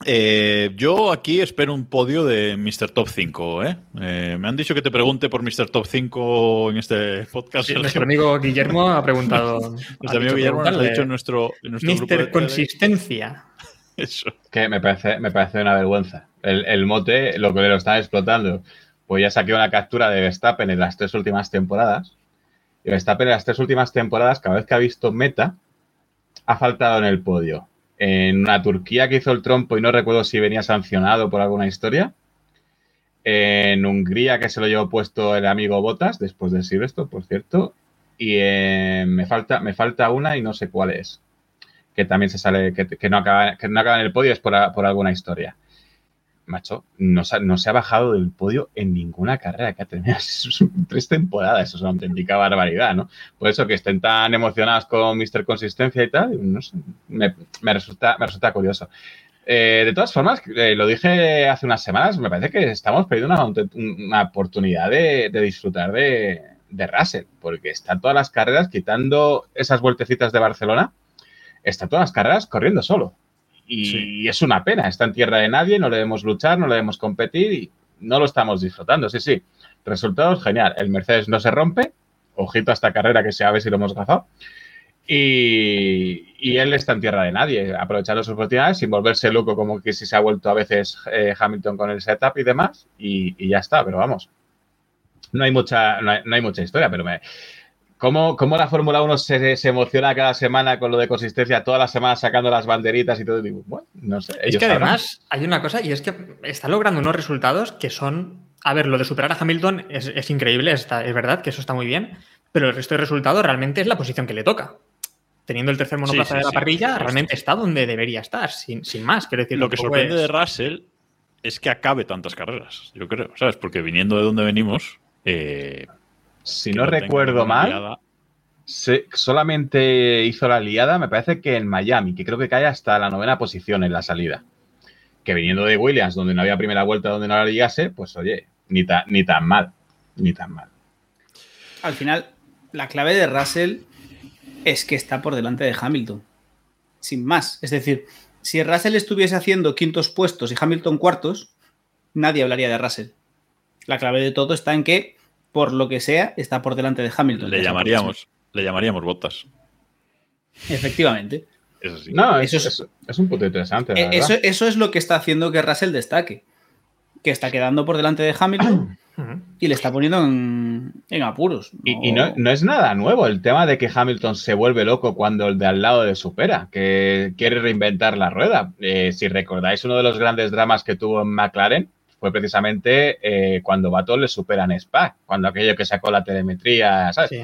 Eh, yo aquí espero un podio de Mr. Top 5. ¿eh? Eh, me han dicho que te pregunte por Mr. Top 5 en este podcast. Sí, nuestro [LAUGHS] amigo Guillermo ha preguntado. Nuestro amigo Guillermo nos ha dicho en nuestro, en nuestro grupo de. Consistencia. Eso. Que me parece, me parece una vergüenza. El, el mote, lo que lo están explotando. Pues ya saqué una captura de Verstappen en las tres últimas temporadas. Y Verstappen en las tres últimas temporadas, cada vez que ha visto meta, ha faltado en el podio. en una Turquía que hizo el trompo y no recuerdo si venía sancionado por alguna historia. En Hungría que se lo llevó puesto el amigo Botas después de Silverstone, por cierto. Y eh, me, falta, me falta una y no sé cuál es. Que también se sale, que, no, acaba, que no acaba en el podio, es por, por alguna historia. Macho, no no se ha bajado del podio en ninguna carrera que ha tenido. [LAUGHS] Tres temporadas, eso es una auténtica barbaridad, ¿no? Por eso que estén tan emocionados con Mr. Consistencia y tal, no me, me resulta, me resulta curioso. Eh, de todas formas, eh, lo dije hace unas semanas, me parece que estamos perdiendo una, una oportunidad de, de disfrutar de, de Russell, porque está todas las carreras, quitando esas vueltecitas de Barcelona, está todas las carreras corriendo solo. Y es una pena, está en tierra de nadie, no le debemos luchar, no le debemos competir y no lo estamos disfrutando. Sí, sí, resultados, genial. El Mercedes no se rompe, ojito a esta carrera que se a ver si lo hemos gafado. Y, y él está en tierra de nadie, aprovechando sus oportunidades sin volverse loco como que si se ha vuelto a veces eh, Hamilton con el setup y demás, y, y ya está, pero vamos. No hay mucha, no hay, no hay mucha historia, pero me, ¿Cómo, cómo la Fórmula 1 se, se emociona cada semana con lo de consistencia, todas las semanas sacando las banderitas y todo? Y digo, bueno, no sé. Es que sabrán. además hay una cosa y es que está logrando unos resultados que son. A ver, lo de superar a Hamilton es, es increíble, está- es verdad que eso está muy bien, pero el resto de resultados realmente es la posición que le toca. Teniendo el tercer monoplaza Sí, sí, de la sí, parrilla, supuesto. realmente está donde debería estar, sin, sin más. Quiero decir, Lo que sorprende es- de Russell es que acabe tantas carreras, yo creo, ¿sabes? Porque viniendo de donde venimos. eh, Si no recuerdo mal, se- solamente hizo la liada, me parece que en Miami, que creo que cae hasta la novena posición en la salida. Que viniendo de Williams, donde no había primera vuelta, donde no la ligase, pues oye, ni, ta- ni tan mal, ni tan mal. Al final, la clave de Russell es que está por delante de Hamilton. Sin más. Es decir, si Russell estuviese haciendo quintos puestos y Hamilton cuartos, nadie hablaría de Russell. La clave de todo está en que, por lo que sea, está por delante de Hamilton. Le llamaríamos, le llamaríamos botas. Efectivamente. Eso sí. No, es, Eso es- es- es un punto interesante. la Eh, Eso, verdad. eso es lo que está haciendo que Russell destaque. Que está quedando por delante de Hamilton y le está poniendo en, en apuros. Y, y no, no es nada nuevo el tema de que Hamilton se vuelve loco cuando el de al lado le supera, que quiere reinventar la rueda. Eh, si recordáis, uno de los grandes dramas que tuvo en McLaren fue precisamente eh, cuando Baton le supera en Spa, cuando aquello que sacó la telemetría, ¿sabes? Sí.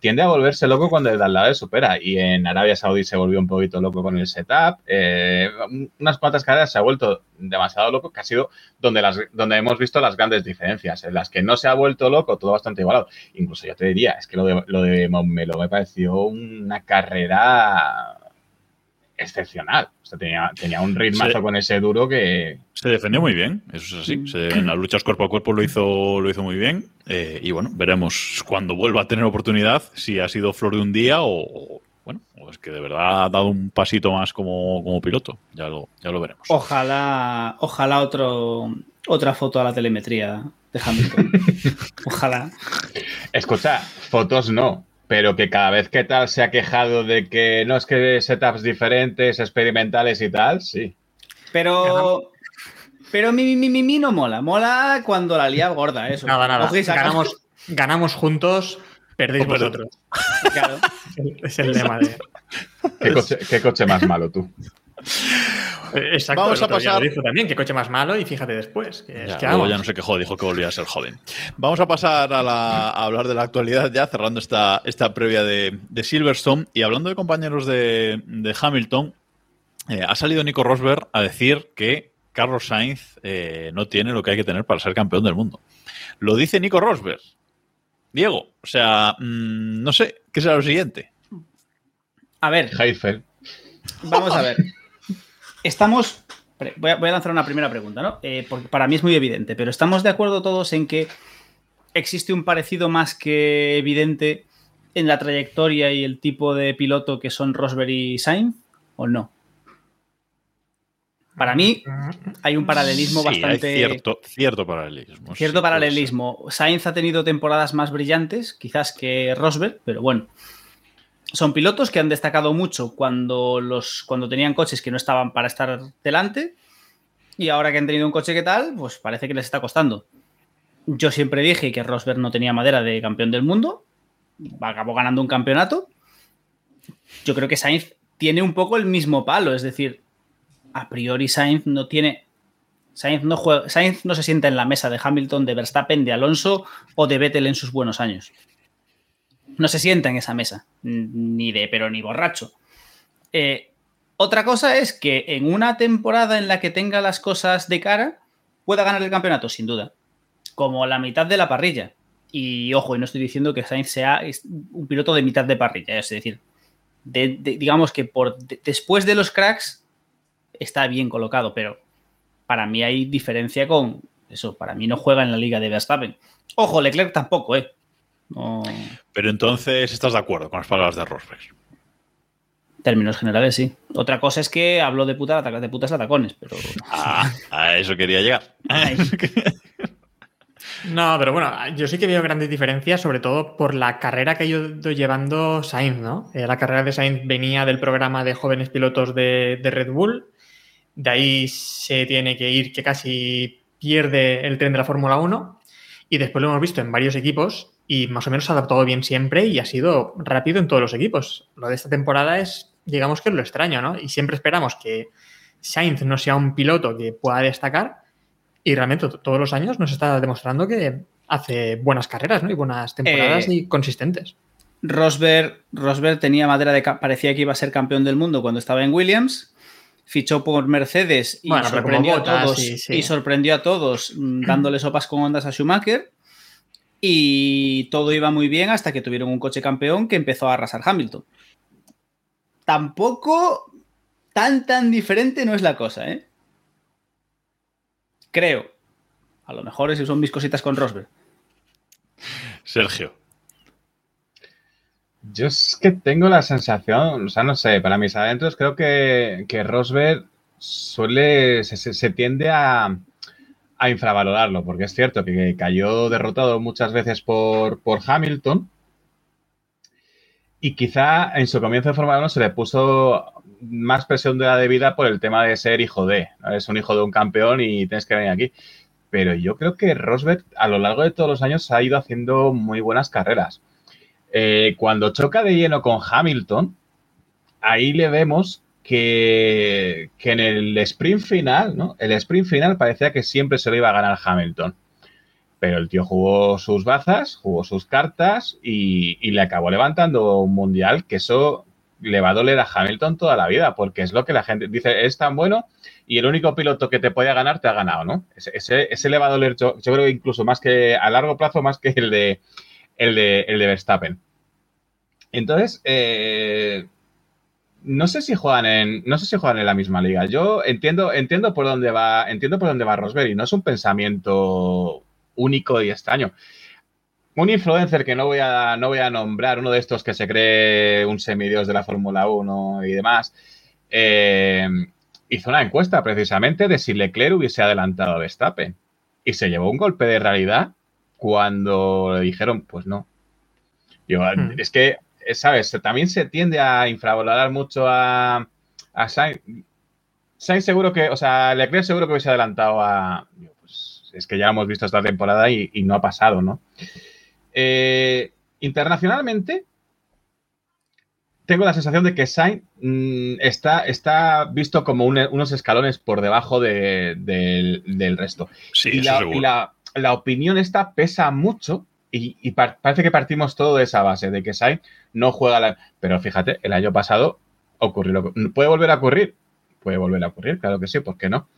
Tiende a volverse loco cuando el de al lado le supera. Y en Arabia Saudí se volvió un poquito loco con el setup. Eh, unas cuantas carreras se ha vuelto demasiado loco, que ha sido donde, las, donde hemos visto las grandes diferencias. En las que no se ha vuelto loco, todo bastante igualado. Incluso yo te diría, es que lo de, lo de Montmeló me pareció una carrera excepcional. O sea, tenía, tenía un ritmazo con ese duro que. Se defendió muy bien, eso es así. Se- en las luchas cuerpo a cuerpo lo hizo, lo hizo muy bien. eh, y bueno, veremos cuando vuelva a tener oportunidad si ha sido flor de un día o, o, bueno, o es que de verdad ha dado un pasito más como, como piloto. Ya lo, ya lo veremos. Ojalá, ojalá otro, otra foto a la telemetría de Hamilton. [LAUGHS] ojalá. Escucha, fotos no, pero que cada vez que tal se ha quejado de que no es que setups diferentes, experimentales y tal, sí. Pero. Pero mi, mi, mi, mi no mola. Mola cuando la lía gorda, eso. Nada, nada. Ganamos, ganamos juntos, perdéis vosotros. Claro. [LAUGHS] Es el lema de. ¿Qué coche, qué coche más malo tú? Exacto. Vamos a pasar- lo dijo también, que coche más malo, y fíjate después. Que es Ya, que luego ya no se quejó, dijo que volvía a ser joven. Vamos a pasar a, la- a hablar de la actualidad ya, cerrando esta, esta previa de, de Silverstone. Y hablando de compañeros de, de Hamilton, eh, ha salido Nico Rosberg a decir que Carlos Sainz eh, no tiene lo que hay que tener para ser campeón del mundo. Lo dice Nico Rosberg. Diego, o sea, mm, no sé, ¿qué será lo siguiente? A ver, Heifel. vamos a ver. Estamos. Voy a, voy a lanzar una primera pregunta, ¿no? Eh, porque para mí es muy evidente, pero ¿estamos de acuerdo todos en que existe un parecido más que evidente en la trayectoria y el tipo de piloto que son Rosberg y Sainz? ¿O no? Para mí hay un paralelismo Sí, hay bastante. cierto, cierto paralelismo. Cierto sí, paralelismo. Sainz ha tenido temporadas más brillantes, quizás que Rosberg, pero bueno. Son pilotos que han destacado mucho cuando, los, cuando tenían coches que no estaban para estar delante. Y ahora que han tenido un coche que tal, pues parece que les está costando. Yo siempre dije que Rosberg no tenía madera de campeón del mundo. Acabó ganando un campeonato. Yo creo que Sainz tiene un poco el mismo palo. Es decir, a priori Sainz no tiene. Sainz no, juega, Sainz no se sienta en la mesa de Hamilton, de Verstappen, de Alonso o de Vettel en sus buenos años. No se sienta en esa mesa, ni de pero ni borracho. Eh, otra cosa es que en una temporada en la que tenga las cosas de cara, pueda ganar el campeonato, sin duda. Como la mitad de la parrilla. Y ojo, y no estoy diciendo que Sainz sea un piloto de mitad de parrilla, es decir, digamos que por después de los cracks está bien colocado, pero para mí hay diferencia con eso. Para mí no juega en la liga de Verstappen. Ojo, Leclerc tampoco, ¿eh? Pero entonces estás de acuerdo con las palabras de Rosberg. Términos generales, sí. Otra cosa es que hablo de, puta, de putas atacones, pero. Ah, a eso quería llegar. [LAUGHS] No, pero bueno, yo sí que veo grandes diferencias, sobre todo por la carrera que ha ido llevando Sainz, ¿no? Eh, la carrera de Sainz venía del programa de jóvenes pilotos de, de, Red Bull, de ahí se tiene que ir que casi pierde el tren de la Fórmula 1 y después lo hemos visto en varios equipos y más o menos se ha adaptado bien siempre y ha sido rápido en todos los equipos. Lo de esta temporada es, digamos que es lo extraño, ¿no? Y siempre esperamos que Sainz no sea un piloto que pueda destacar y realmente todos los años nos está demostrando que hace buenas carreras, ¿no? Y buenas temporadas Eh, y consistentes. Rosberg, Rosberg tenía madera de. parecía que iba a ser campeón del mundo cuando estaba en Williams. Fichó por Mercedes y Bueno, sorprendió a todos. sí, sí. Y sorprendió a todos dándole sopas con ondas a Schumacher. Y todo iba muy bien hasta que tuvieron un coche campeón que empezó a arrasar Hamilton. Tampoco tan tan diferente no es la cosa, ¿eh? Creo. A lo mejor esas son mis cositas con Rosberg. Sergio. Yo es que tengo la sensación, o sea, no sé, para mis adentros creo que, que Rosberg suele, se, se- se tiende a, a infravalorarlo, porque es cierto que cayó derrotado muchas veces por, por Hamilton y quizá en su comienzo de Fórmula 1 se le puso más presión de la debida por el tema de ser hijo de, eres un hijo de un campeón y tienes que venir aquí. Pero yo creo que Rosberg a lo largo de todos los años ha ido haciendo muy buenas carreras. Eh, cuando choca de lleno con Hamilton, ahí le vemos que, que en el sprint final, ¿no? El sprint final parecía que siempre se lo iba a ganar Hamilton. Pero el tío jugó sus bazas, jugó sus cartas y, y le acabó levantando un mundial que eso le va a doler a Hamilton toda la vida, porque es lo que la gente dice, es tan bueno y el único piloto que te podía ganar te ha ganado, ¿no? Ese, ese, le va a doler, yo, creo incluso más que a largo plazo, más que el de, el de, el de Verstappen. Entonces, eh, no sé si juegan en, no sé si juegan en la misma liga. Yo entiendo, entiendo por dónde va, entiendo por dónde va Rosberg y no es un pensamiento único y extraño. Un influencer que no voy a, no voy a nombrar, uno de estos que se cree un semidios de la Fórmula 1 y demás, eh, hizo una encuesta precisamente de si Leclerc hubiese adelantado a Verstappen. Y se llevó un golpe de realidad cuando le dijeron, pues no. Hmm. Es que, ¿sabes? También se tiende a infravalorar mucho a, a Sainz. Sainz seguro que, o sea, Leclerc seguro que hubiese adelantado a... Pues es que ya hemos visto esta temporada y, y no ha pasado, ¿no? Eh, internacionalmente, tengo la sensación de que Sainz mm, está, está visto como un- unos escalones por debajo de- del, del resto. Sí, y la, y la- la opinión esta pesa mucho y, y par- parece que partimos todo de esa base, de que Sainz no juega la... Pero fíjate, el año pasado ocurrió lo que- ¿Puede volver a ocurrir? Puede volver a ocurrir, claro que sí, ¿por qué no?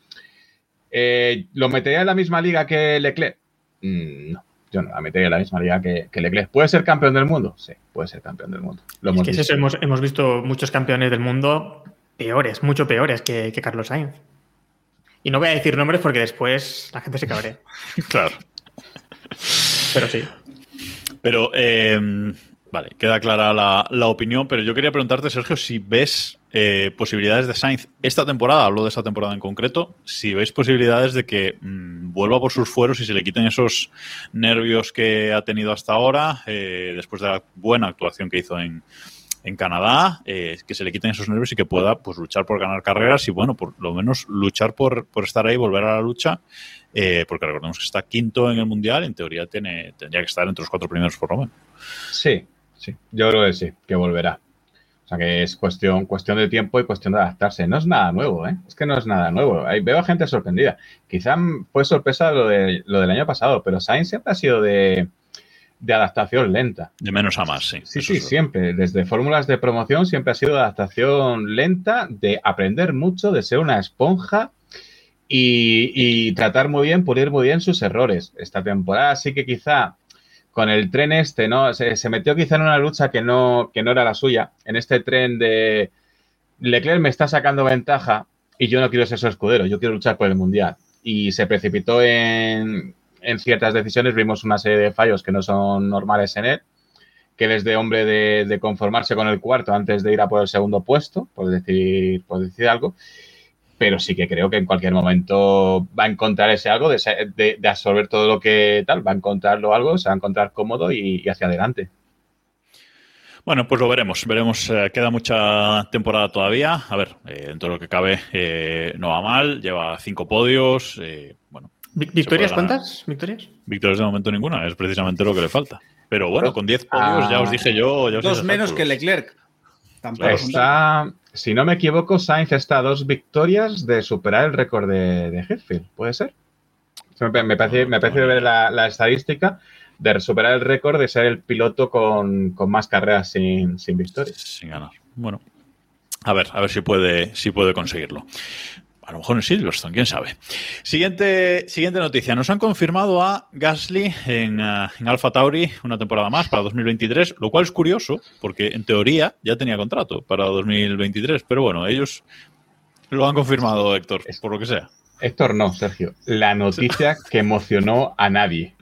Eh, ¿Lo metería en la misma liga que Leclerc? Mm, no, yo no la metería en la misma liga que, que Leclerc. ¿Puede ser campeón del mundo? Sí, puede ser campeón del mundo. Lo Es que es visto. eso, hemos, hemos visto muchos campeones del mundo peores, mucho peores que, que Carlos Sainz. Y no voy a decir nombres porque después la gente se cabrea. [LAUGHS] Claro. Pero sí. Pero, eh, vale, queda clara la, la opinión, pero yo quería preguntarte, Sergio, si ves eh, posibilidades de Sainz esta temporada, hablo de esta temporada en concreto, si veis posibilidades de que mm, vuelva por sus fueros y se le quiten esos nervios que ha tenido hasta ahora, eh, después de la buena actuación que hizo en, en Canadá, eh, que se le quiten esos nervios y que pueda pues luchar por ganar carreras y bueno, por lo menos luchar por, por estar ahí, volver a la lucha, eh, porque recordemos que está quinto en el Mundial, en teoría tiene, tendría que estar entre los cuatro primeros por lo menos. Sí, sí, yo creo que sí, que volverá. O sea que es cuestión, cuestión de tiempo y cuestión de adaptarse. No es nada nuevo, ¿eh? Es que no es nada nuevo. Hay- veo a gente sorprendida. Quizá fue sorpresa lo, de, lo del año pasado, pero Sainz siempre ha sido de, de adaptación lenta. De menos a más, sí. Sí, Eso sí, es siempre. Desde fórmulas de promoción siempre ha sido de adaptación lenta, de aprender mucho, de ser una esponja y, y tratar muy bien, pulir muy bien sus errores. Esta temporada sí que quizá con el tren este, ¿no? Se, se metió quizá en una lucha que no, que no era la suya. En este tren de Leclerc me está sacando ventaja y yo no quiero ser su escudero, yo quiero luchar por el mundial. Y se precipitó en, en ciertas decisiones, vimos una serie de fallos que no son normales en él que él es de hombre de, conformarse con el cuarto antes de ir a por el segundo puesto, por decir, por decir algo. Pero sí que creo que en cualquier momento va a encontrar ese algo de, de- de absorber todo lo que tal, va a encontrarlo algo, se va a encontrar cómodo y, hacia adelante. Bueno, pues lo veremos. Veremos. eh, queda mucha temporada todavía. A ver, eh, dentro de lo que cabe, eh, no va mal. Lleva cinco podios. eh, bueno, ¿Victorias cuántas? ¿Victorias? victorias de momento ninguna. Es precisamente lo que le falta. Pero bueno, con 10 podios, ya os dije yo. Ya os Dos menos que. Leclerc. Tampoco. Está, si no me equivoco, Sainz está a dos victorias de superar el récord de, de Hetfield, ¿puede ser? Me, me parece, me parece ver la, la estadística de superar el récord de ser el piloto con, con más carreras sin, sin victorias. Sin ganar. Bueno, a ver, a ver si puede, si puede conseguirlo. A lo mejor en Silverstone, quién sabe. Siguiente, siguiente noticia. Nos han confirmado a Gasly en, eh, en Alfa Tauri una temporada más para 2023, lo cual es curioso, porque en teoría ya tenía contrato para 2023. Pero bueno, ellos lo han confirmado, Héctor, por lo que sea. Héctor, no, Sergio. La noticia [LAUGHS] que emocionó a nadie.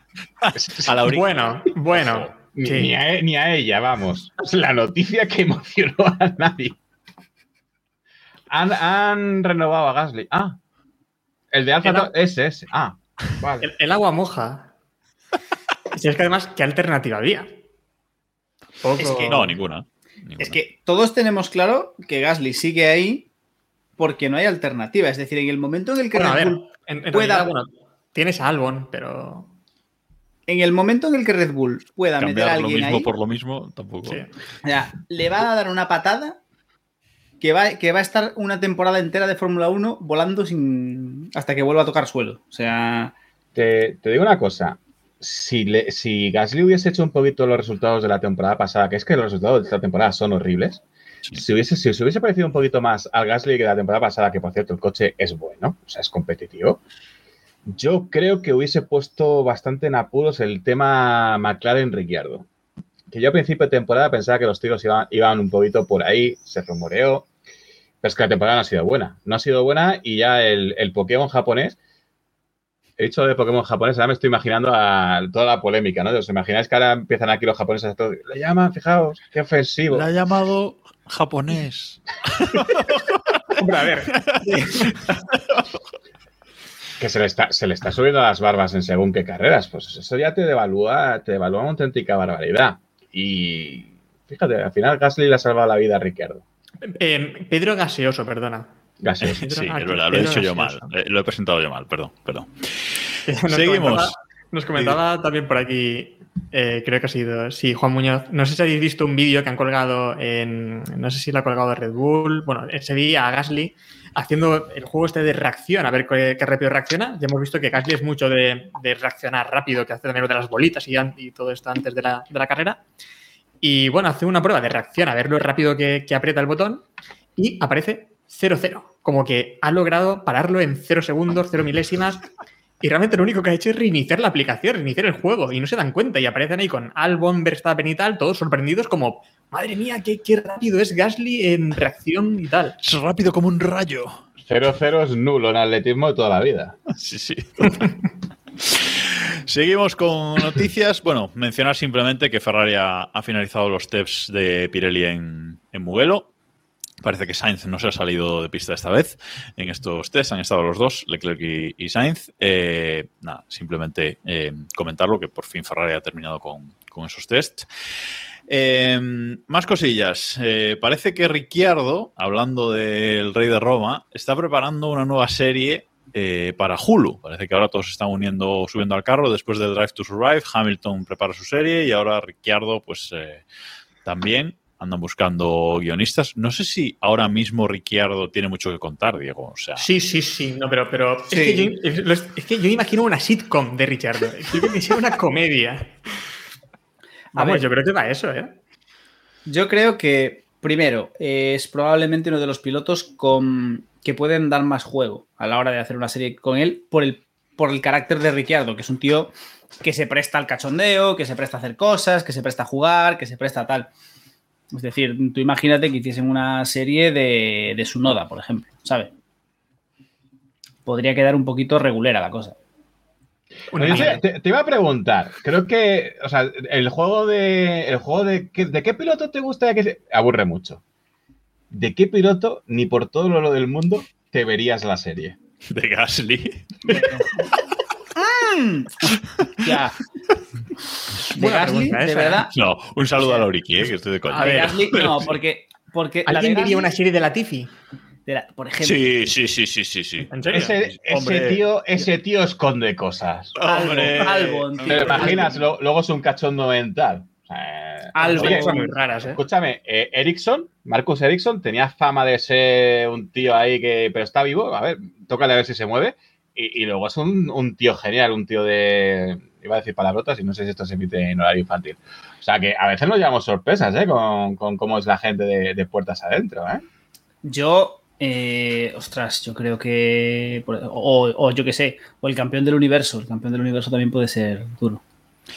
A la Bueno, bueno. Ni, sí. ni a, ni a ella, vamos. La noticia que emocionó a nadie. Han, han renovado a Gasly. Ah, el de Alfa Era- Tauri- ese. Ah, vale. El, el agua moja. Si es que además, ¿qué alternativa había? Poco- Es que- No, ninguna. ninguna. Es que todos tenemos claro que Gasly sigue ahí porque no hay alternativa. Es decir, en el momento en el que Bueno, Red ver, Bull en, en pueda- realidad, bueno, tienes a Albon, pero. en el momento en el que Red Bull pueda meter a Cambiar lo alguien mismo ahí, por lo mismo tampoco. Sí. o sea, le va a dar una patada que va, que va a estar una temporada entera de Fórmula 1 volando sin hasta que vuelva a tocar suelo. O sea, Te, te digo una cosa. Si, le- si Gasly hubiese hecho un poquito los resultados de la temporada pasada, que es que los resultados de esta temporada son horribles, Sí. si, hubiese, si se hubiese parecido un poquito más al Gasly que la temporada pasada, que por cierto el coche es bueno, o sea, es competitivo, yo creo que hubiese puesto bastante en apuros el tema McLaren-Ricciardo. Que yo a principio de temporada pensaba que los tiros iban, iban un poquito por ahí, se rumoreó, pero es que la temporada no ha sido buena. No ha sido buena y ya el, el Pokémon japonés He dicho de Pokémon japonés, ahora me estoy imaginando a toda la polémica, ¿no? ¿Os imagináis que ahora empiezan aquí los japoneses a todo? Le llaman, fijaos, qué ofensivo. La ha llamado japonés. [LAUGHS] Hombre, a ver. Que se le, está, se le está subiendo las barbas en según qué carreras. Pues eso ya te devalúa, te devalúa una auténtica barbaridad. Y fíjate, al final Gasly le ha salvado la vida a Ricciardo. Eh, Pedro Gaseoso, perdona. Gaseoso. Pedro- Sí, es verdad, lo he dicho yo mal. Eh, Lo he presentado yo mal, perdón, perdón. [LAUGHS] Nos Seguimos. comentaba- Nos comentaba también por aquí, eh, creo que ha sido, sí, Juan Muñoz. No sé si habéis visto un vídeo que han colgado en, no sé si lo ha colgado de Red Bull, bueno, se veía a Gasly haciendo el juego este de reacción, a ver qué, rápido reacciona. Ya hemos visto que Gasly es mucho de, reaccionar rápido, que hace también lo de las bolitas y, todo esto antes de la, de la carrera. Y bueno, hace una prueba de reacción, a ver lo rápido que, que aprieta el botón y aparece 0-0. Como que ha logrado pararlo en 0 segundos, 0 milésimas. Y realmente lo único que ha hecho es reiniciar la aplicación, reiniciar el juego. Y no se dan cuenta. Y aparecen ahí con Albon, Verstappen y tal, todos sorprendidos como, madre mía, qué, qué rápido es Gasly en reacción y tal. Es rápido como un rayo. 0-0 es nulo en atletismo de toda la vida. [LAUGHS] Sí, sí. [LAUGHS] Seguimos con noticias. Bueno, mencionar simplemente que Ferrari ha, ha finalizado los tests de Pirelli en, en Mugello. Parece que Sainz no se ha salido de pista esta vez en estos tests. Han estado los dos, Leclerc y, Sainz. Eh, nada, simplemente eh, comentarlo que por fin Ferrari ha terminado con, con esos tests. Eh, más cosillas. Eh, parece que Ricciardo, hablando del Rey de Roma, está preparando una nueva serie para Hulu. Parece que ahora todos están uniendo, subiendo al carro después de Drive to Survive. Hamilton prepara su serie y ahora Ricciardo, pues también andan buscando guionistas. No sé si ahora mismo Ricciardo tiene mucho que contar, Diego. O sea, Sí, sí, sí, no, pero, pero Sí. Es, que yo, es- es que yo imagino una sitcom de Richardo. Yo creo que sea una comedia. Vamos, ver. yo creo que va a eso, ¿eh? Yo creo que, primero, es probablemente uno de los pilotos con, que pueden dar más juego a la hora de hacer una serie con él por el, por el carácter de Ricciardo, que es un tío que se presta al cachondeo, que se presta a hacer cosas, que se presta a jugar, que se presta a tal. Es decir, tú imagínate que hiciesen una serie de, de su noda, por ejemplo, ¿sabes? Podría quedar un poquito regulera la cosa. Oye, mierda. te, te iba a preguntar, creo que, o sea, el juego de, el juego de, ¿qué- ¿de qué piloto te gusta que se aburre mucho? ¿De qué piloto, ni por todo lo del mundo, te verías la serie? de Gasly. [LAUGHS] [LAUGHS] Ya. De Gasly, de esa, verdad. No, un saludo a Lauriki, eh, que estoy de coña. A ver, Gasly, no, porque, porque la de ¿Alguien diría una serie de Latifi? de la- por ejemplo, Sí, sí, sí, sí, sí, sí. Ese, ese tío, ese tío esconde cosas. Hombre. Albon, tío. ¿Te imaginas? Lo- luego es un cachondo mental. O sea, Albon. oye, Cosas muy raras, ¿eh? Escúchame, eh, Ericsson, Marcus Ericsson, tenía fama de ser un tío ahí que, pero está vivo, a ver, tócale a ver si se mueve. Y, y luego es un, un tío genial, un tío de, iba a decir palabrotas y no sé si esto se emite en horario infantil. O sea que a veces nos llevamos sorpresas, ¿eh? Con, con cómo es la gente de, de puertas adentro, ¿eh? yo, eh, ostras, yo creo que, o, o yo qué sé, o el campeón del universo, el campeón del universo también puede ser duro.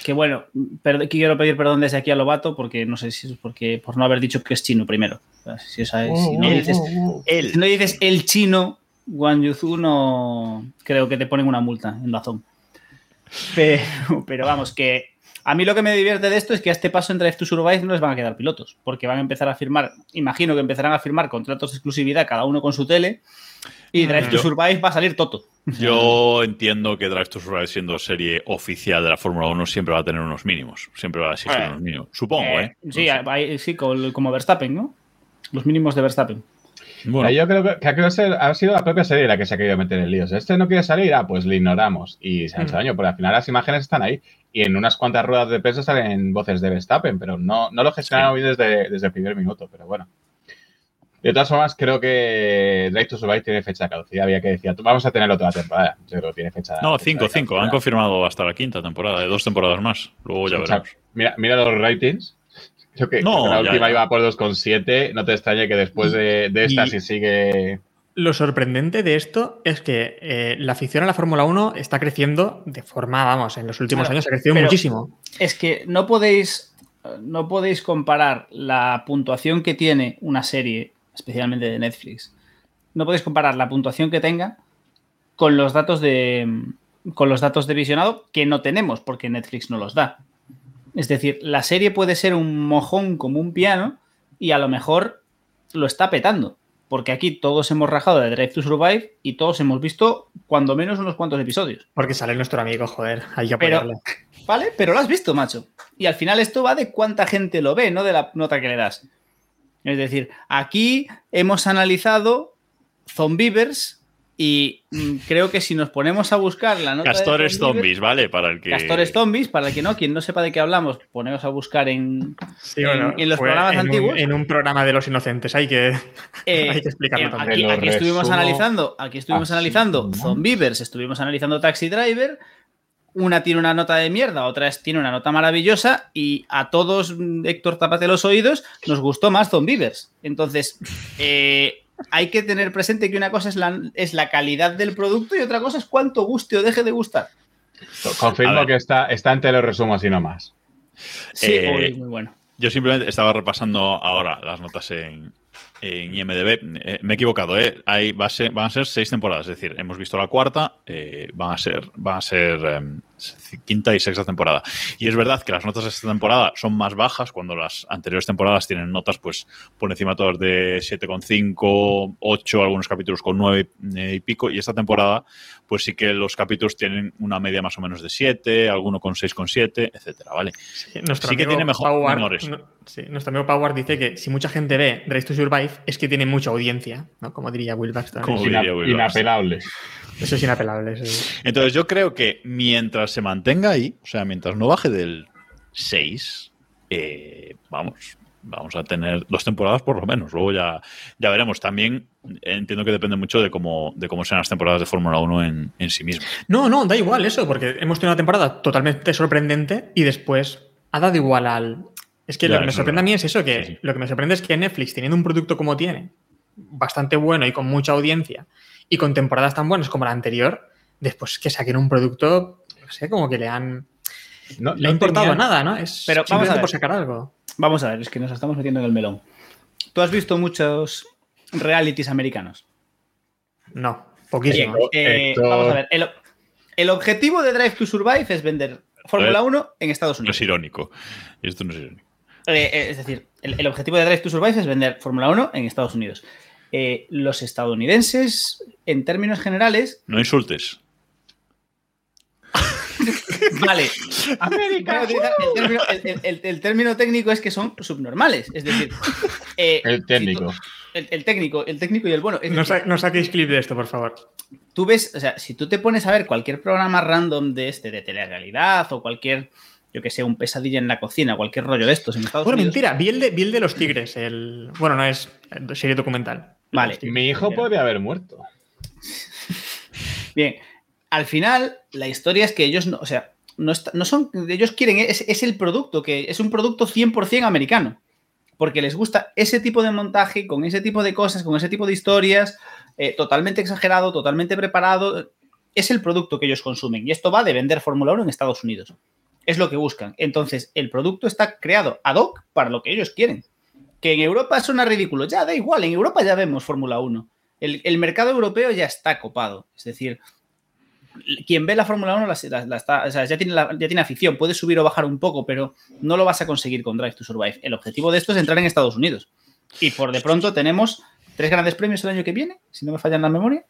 Que bueno, perd- quiero pedir perdón desde aquí a Lobato porque no sé si es porque por no haber dicho que es chino primero. O sea, Si, si no dices, Él. si no dices el chino, Wang Yuzu no creo que te ponen una multa en razón. Pero, pero vamos, que a mí lo que me divierte de esto es que a este paso en Drive to Survive no les van a quedar pilotos, porque van a empezar a firmar, imagino que empezarán a firmar contratos de exclusividad cada uno con su tele y Drive to Yo- Survive va a salir Toto. Yo entiendo que Drive to Survive, siendo serie oficial de la Fórmula 1, siempre va a tener unos mínimos. Siempre va a existir Eh, unos mínimos. Supongo, ¿eh? Sí, hay- sí, como como Verstappen, ¿no? Los mínimos de Verstappen. Bueno, Yo creo que, que creo que ha sido la propia serie la que se ha querido meter en líos. Este no quiere salir, ah, pues le ignoramos. Y se han hecho Mm. daño, porque al final las imágenes están ahí. Y en unas cuantas ruedas de prensa salen voces de Verstappen, pero no, no lo gestionaron bien desde, desde el primer minuto, pero bueno. De todas formas, creo que Drive to Survive tiene fecha de caducidad. Había que decir, vamos a tenerlo toda la temporada. Yo creo que tiene fecha no, fecha 5, de 5. Han confirmado hasta la quinta temporada, de dos temporadas más. Luego ya O sea, veremos. mira, mira los ratings. Que, No, que la ya, última ya. iba por 2,7. No te extrañe que después de, de esta, Y- si sigue. Lo sorprendente de esto es que eh, la afición a la Fórmula 1 está creciendo de forma, vamos, en los últimos Claro, años ha crecido muchísimo. Es que no podéis, no podéis comparar la puntuación que tiene una serie, especialmente de Netflix. No podéis comparar la puntuación que tenga con los datos de con los datos de visionado que no tenemos porque Netflix no los da. Es decir, la serie puede ser un mojón como un piano y a lo mejor lo está petando. Porque aquí todos hemos rajado de Drive to Survive y todos hemos visto cuando menos unos cuantos episodios. Porque sale nuestro amigo, joder, hay que Pero- apoyarle. ¿Vale? Pero lo has visto, macho. Y al final esto va de cuánta gente lo ve, no de la nota que le das. Es decir, aquí hemos analizado Zombievers y mm, creo que si nos ponemos a buscar la nota Castores de zombies, ¿vale? Para el que. Castores zombies, para el que no, quien no sepa de qué hablamos, ponemos a buscar en, Sí, en- bueno, en los programas en un- antiguos. en un programa de los inocentes, hay que, Eh, [LAUGHS] hay que explicarlo eh, también. aquí, aquí estuvimos analizando, aquí estuvimos así, analizando ¿no? Zombievers, estuvimos analizando Taxi Driver. Una tiene una nota de mierda, otra tiene una nota maravillosa y a todos, mm, Héctor, tápate los oídos, nos gustó más Zombievers. Entonces, eh, hay que tener presente que una cosa es la, es la calidad del producto y otra cosa es cuánto guste o deje de gustar. Confirmo que está, está entre los resumos y no más. Sí, Eh, uy, muy bueno. Yo simplemente estaba repasando ahora las notas en, en IMDB. Eh, me he equivocado, ¿eh? Hay, va a ser- van a ser seis temporadas, es decir, hemos visto la cuarta, eh, van a ser, van a ser em, quinta y sexta temporada. Y es verdad que las notas de esta temporada son más bajas cuando las anteriores temporadas tienen notas pues por encima todas de 7,5, 8, algunos capítulos con 9 y pico. Y esta temporada pues sí que los capítulos tienen una media más o menos de 7, alguno con 6,7, etcétera, ¿vale? Sí, nuestro sí que amigo tiene mejor- menores. no- sí, nuestro amigo Power dice que si mucha gente ve Race to Survive es que tiene mucha audiencia, ¿no? Como diría Will Baxter. Como Ina- diría Will inapelable. Eso es inapelable. eso- Entonces yo creo que mientras se mantenga ahí, o sea, mientras no baje del 6, eh, vamos, vamos a tener dos temporadas por lo menos. Luego ya, ya veremos. También entiendo que depende mucho de cómo, de cómo sean las temporadas de Fórmula 1 en, en sí mismas. No, no, da igual eso, porque hemos tenido una temporada totalmente sorprendente y después ha dado igual al. Es que Ya, lo que me sorprende a mí es eso, que Sí, sí. lo que me sorprende es que Netflix, teniendo un producto como tiene, bastante bueno y con mucha audiencia, y con temporadas tan buenas como la anterior, después que saquen un producto, no sé, como que le han. No, Le ha importado nada, ¿no? Es Pero vamos a simplemente ver. por sacar algo. Vamos a ver, es que nos estamos metiendo en el melón. ¿Tú has visto muchos realities americanos? No, poquísimo. Bien. Eh, vamos a ver. El, el objetivo de Drive to Survive es vender Fórmula Eh, 1 en Estados No Unidos. es irónico. Esto no es irónico. Eh, eh, es decir, el, el objetivo de Drive to Survive es vender Fórmula 1 en Estados Unidos. Eh, los estadounidenses, en términos generales, No insultes. [LAUGHS] vale. Voy a utilizar el, término, el- el- el- el término técnico es que son subnormales. Es decir, eh, El técnico. si tú- el, el técnico, el técnico y el bueno. No, sa- no saquéis clip de esto, por favor. tú ves, o sea, si tú te pones a ver cualquier programa random de este, de telerrealidad o cualquier, yo que sé, un pesadilla en la cocina, cualquier rollo de estos en Estados Bueno, Unidos. mentira, vi el, de, vi el de los tigres. El... Bueno, no es serie documental. Vale. Mi hijo puede haber muerto. Bien, al final, la historia es que ellos no, o sea, no, está- no son, ellos quieren, es, es el producto, que es un producto 100% americano, porque les gusta ese tipo de montaje, con ese tipo de cosas, con ese tipo de historias, eh, totalmente exagerado, totalmente preparado, es el producto que ellos consumen, y esto va de vender Fórmula 1 en Estados Unidos. Es lo que buscan. Entonces, el producto está creado ad hoc para lo que ellos quieren. Que en Europa suena ridículo, ya da igual, en Europa ya vemos Fórmula 1. El, el mercado europeo ya está copado. Es decir, quien ve la Fórmula 1 la- la- la está- o sea, ya, tiene la- ya tiene afición, puede subir o bajar un poco, pero no lo vas a conseguir con Drive to Survive. El objetivo de esto es entrar en Estados Unidos. Y por de pronto tenemos tres grandes premios el año que viene, si no me falla la memoria.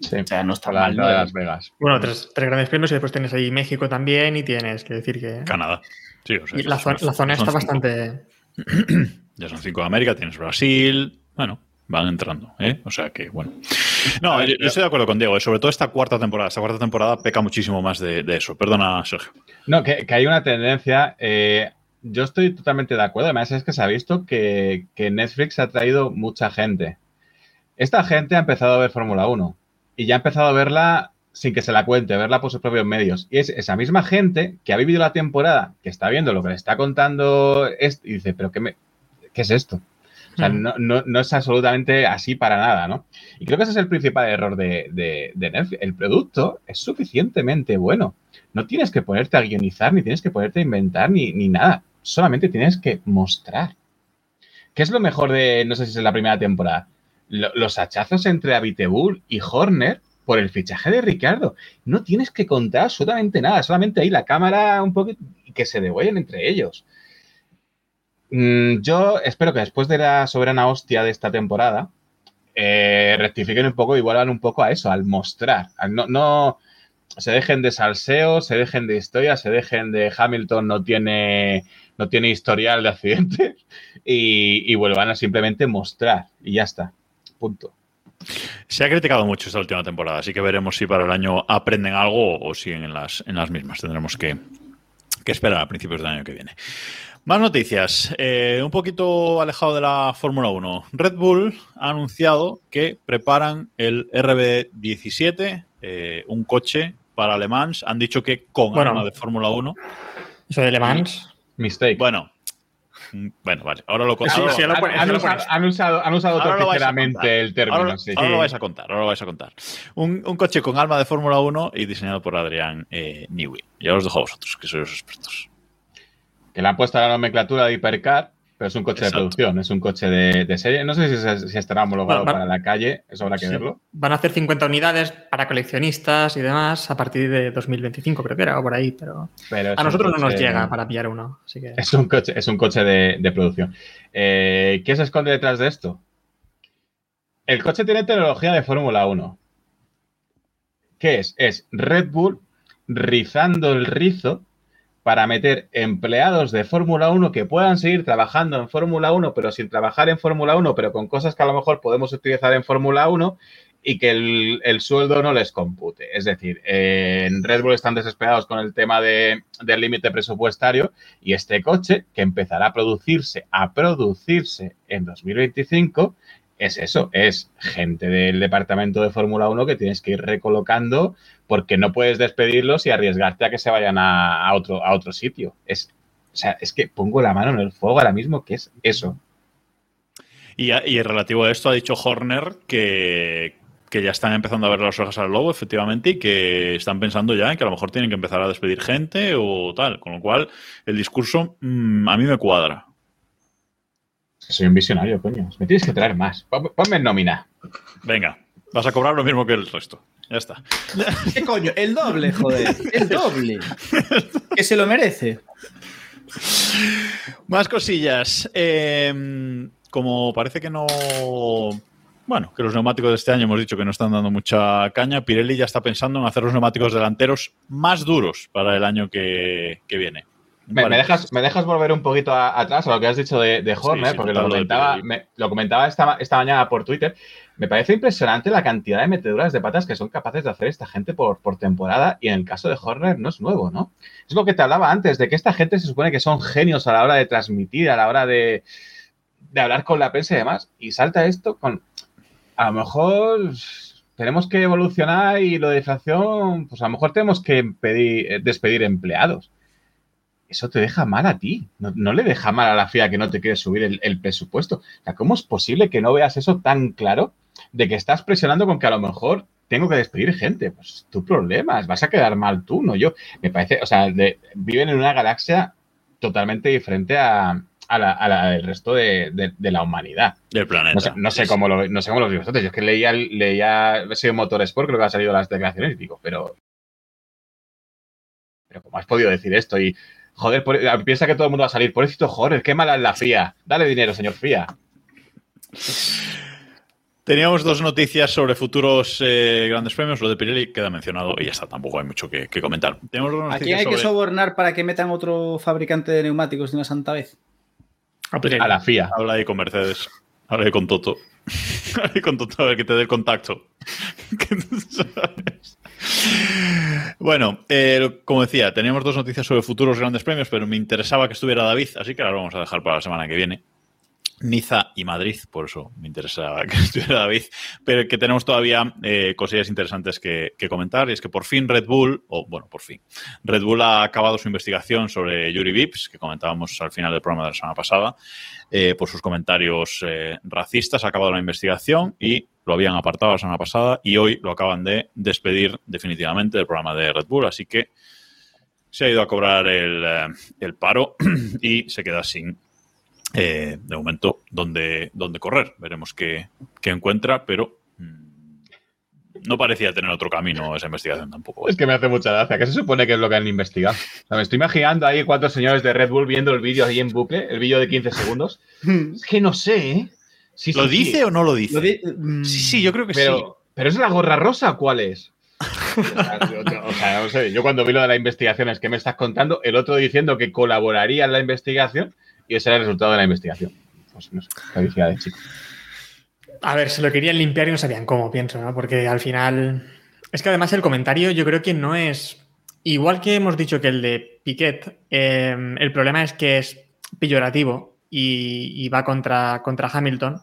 Sí. O sea, no está mal. de ¿no? Las Vegas. Bueno, tres, tres grandes premios y después tienes ahí México también y tienes que decir que... Canadá. Sí, o sea, y la, son- zona- la zona son está bastante... [CLEARS THROAT] Ya son cinco de América, tienes Brasil. Bueno, van entrando, ¿eh? O sea que, bueno. No, yo, yo estoy de acuerdo con Diego, ¿eh? sobre todo esta cuarta temporada. Esta cuarta temporada peca muchísimo más de, de eso. Perdona, Sergio. No, que, que hay una tendencia. eh, yo estoy totalmente de acuerdo. Además, es que se ha visto que, que Netflix ha traído mucha gente. Esta gente ha empezado a ver Fórmula 1 y ya ha empezado a verla sin que se la cuente, verla por sus propios medios. Y es esa misma gente que ha vivido la temporada, que está viendo lo que le está contando y dice, pero ¿qué, me, qué es esto? O sea, Mm. no, no- no es absolutamente así para nada, ¿no? Y creo que ese es el principal error de, de- de Netflix. El producto es suficientemente bueno. No tienes que ponerte a guionizar, ni tienes que ponerte a inventar, ni, ni nada. Solamente tienes que mostrar. ¿Qué es lo mejor de, no sé si es la primera temporada? Lo- los hachazos entre Abitebul y Horner por el fichaje de Ricardo. No tienes que contar absolutamente nada, solamente ahí la cámara un poco y que se degüellen entre ellos. Mm, yo espero que después de la soberana hostia de esta temporada, eh, rectifiquen un poco y vuelvan un poco a eso, al mostrar. no, no se dejen de salseo, se dejen de historia, se dejen de Hamilton no tiene, no tiene historial de accidentes [LAUGHS] y, y vuelvan a simplemente mostrar y ya está. Punto. Se ha criticado mucho esta última temporada, así que veremos si para el año aprenden algo o siguen en las, en las mismas. Tendremos que, que esperar a principios del año que viene. Más noticias. Eh, un poquito alejado de la Fórmula 1. Red Bull ha anunciado que preparan el RB17, eh, un coche para Le Mans. Han dicho que con Bueno. arma de Fórmula 1. Eso de Le Mans. Mistake. Bueno, bueno, vale. Ahora lo Sí, ahora sí, lo han, usado, han usado, usado torticeramente el término. Ahora, sí. ahora lo vais a contar, ahora lo vais a contar. Un, un coche con alma de Fórmula 1 y diseñado por Adrián eh, Newey. Ya os dejo a vosotros, que sois los expertos. que le han puesto la nomenclatura de hipercar, pero es un coche Exacto. de producción, es un coche de, de serie. No sé si, estará homologado Bueno, para la calle, eso habrá que Sí. verlo. Van a hacer 50 unidades para coleccionistas y demás a partir de 2025, creo que era, o por ahí, pero a nosotros no nos llega para pillar uno. Así que... Es un coche, es un coche de, de producción. Eh, ¿Qué se esconde detrás de esto? El coche tiene tecnología de Fórmula 1. ¿Qué es? Es Red Bull rizando el rizo para meter empleados de Fórmula 1 que puedan seguir trabajando en Fórmula 1, pero sin trabajar en Fórmula 1, pero con cosas que a lo mejor podemos utilizar en Fórmula 1, y que el, el sueldo no les compute. Es decir, en Red Bull están desesperados con el tema de, del límite presupuestario y este coche, que empezará a producirse, a producirse en 2025, es eso, es gente del departamento de Fórmula 1 que tienes que ir recolocando porque no puedes despedirlos y arriesgarte a que se vayan a, a otro, a otro sitio. Es, o sea, es que pongo la mano en el fuego ahora mismo, que es eso. Y, y relativo a esto, ha dicho Horner que, que ya están empezando a ver las hojas al lobo, efectivamente, y que están pensando ya en que a lo mejor tienen que empezar a despedir gente o tal. Con lo cual, el discurso mm, a mí me cuadra. Soy un visionario, coño. Me tienes que traer más. Pon- Ponme en nómina. Venga, vas a cobrar lo mismo que el resto. Ya está. ¿Qué coño? El doble, joder. El doble. Que se lo merece. Más cosillas. Eh, como parece que no. Bueno, que los neumáticos de este año hemos dicho que no están dando mucha caña, Pirelli ya está pensando en hacer los neumáticos delanteros más duros para el año que, que viene. Me, Vale. me dejas, ¿Me dejas volver un poquito a- atrás a lo que has dicho de, de Horner? sí, porque lo comentaba, me- lo comentaba esta, esta mañana por Twitter. Me parece impresionante la cantidad de meteduras de patas que son capaces de hacer esta gente por, por temporada. Y en el caso de Horner no es nuevo, ¿no? Es lo que te hablaba antes, de que esta gente se supone que son genios a la hora de transmitir, a la hora de, de hablar con la prensa y demás. Y salta esto con. A lo mejor tenemos que evolucionar y lo de inflación, pues a lo mejor tenemos que eh, despedir empleados eso te deja mal a ti. No, no le deja mal a la FIA que no te quiere subir el, presupuesto. ¿cómo es posible que no veas eso tan claro de que estás presionando con que a lo mejor tengo que despedir gente? Pues tu problema, vas a quedar mal tú, no yo. Me parece, o sea, de- viven en una galaxia totalmente diferente a, a la- a la del resto de, de- de la humanidad. Del planeta. No sé, no sé Sí, cómo lo, no sé cómo lo vosotros. Yo es que leía, leía ese Motorsport, creo que ha salido las declaraciones y digo, pero. Pero ¿cómo has podido decir esto? Y, joder, por- piensa que todo el mundo va a salir. Pobrecito, joder, qué mala es la FIA. Dale dinero, señor FIA. Teníamos dos noticias sobre futuros eh, grandes premios. Lo de Pirelli queda mencionado y ya está. Tampoco hay mucho que, que comentar. Tenemos dos ¿A noticias quién hay que sobornar para que metan otro fabricante de neumáticos de una santa vez? A la FIA. Habla ahí con Mercedes. Habla ahí con Toto. [LAUGHS] Habla ahí con Toto a ver que te dé el contacto. [LAUGHS] Bueno, eh, como decía, teníamos dos noticias sobre futuros grandes premios, pero me interesaba que estuviera David, así que las vamos a dejar para la semana que viene. Niza y Madrid, por eso me interesaba que [LAUGHS] estuviera David, pero que tenemos todavía eh, cosillas interesantes que, comentar, y es que por fin Red Bull, o bueno, por fin, Red Bull ha acabado su investigación sobre Yuri Vips, que comentábamos al final del programa de la semana pasada, eh, por sus comentarios eh, racistas, ha acabado la investigación y lo habían apartado la semana pasada y hoy lo acaban de despedir definitivamente del programa de Red Bull, así que se ha ido a cobrar el paro [CLEARS THROAT] y se queda sin, eh, de momento, donde, donde correr. Veremos qué, qué encuentra, pero mm, no parecía tener otro camino esa investigación tampoco. Es que me hace mucha gracia. ¿Qué se supone que es lo que han investigado? O sea, me estoy imaginando ahí cuatro señores de Red Bull viendo el vídeo ahí en bucle, el vídeo de 15 segundos. Es que no sé, ¿eh? Sí, ¿Lo sí, dice sí. o no lo dice? Lo di- mm, Sí, sí, yo creo que sí. Pero, ¿pero es la gorra rosa o cuál es? [LAUGHS] O sea, no sé, yo cuando vi lo de la investigación es que me estás contando, el otro diciendo que colaboraría en la investigación y ese era el resultado de la investigación. Pues no sé, felicidades, chicos. A ver, se lo querían limpiar y no sabían cómo, pienso, ¿no? Porque al final. Es que además el comentario yo creo que no es. Igual que hemos dicho que el de Piquet, eh, el problema es que es peyorativo y, y va contra, contra Hamilton.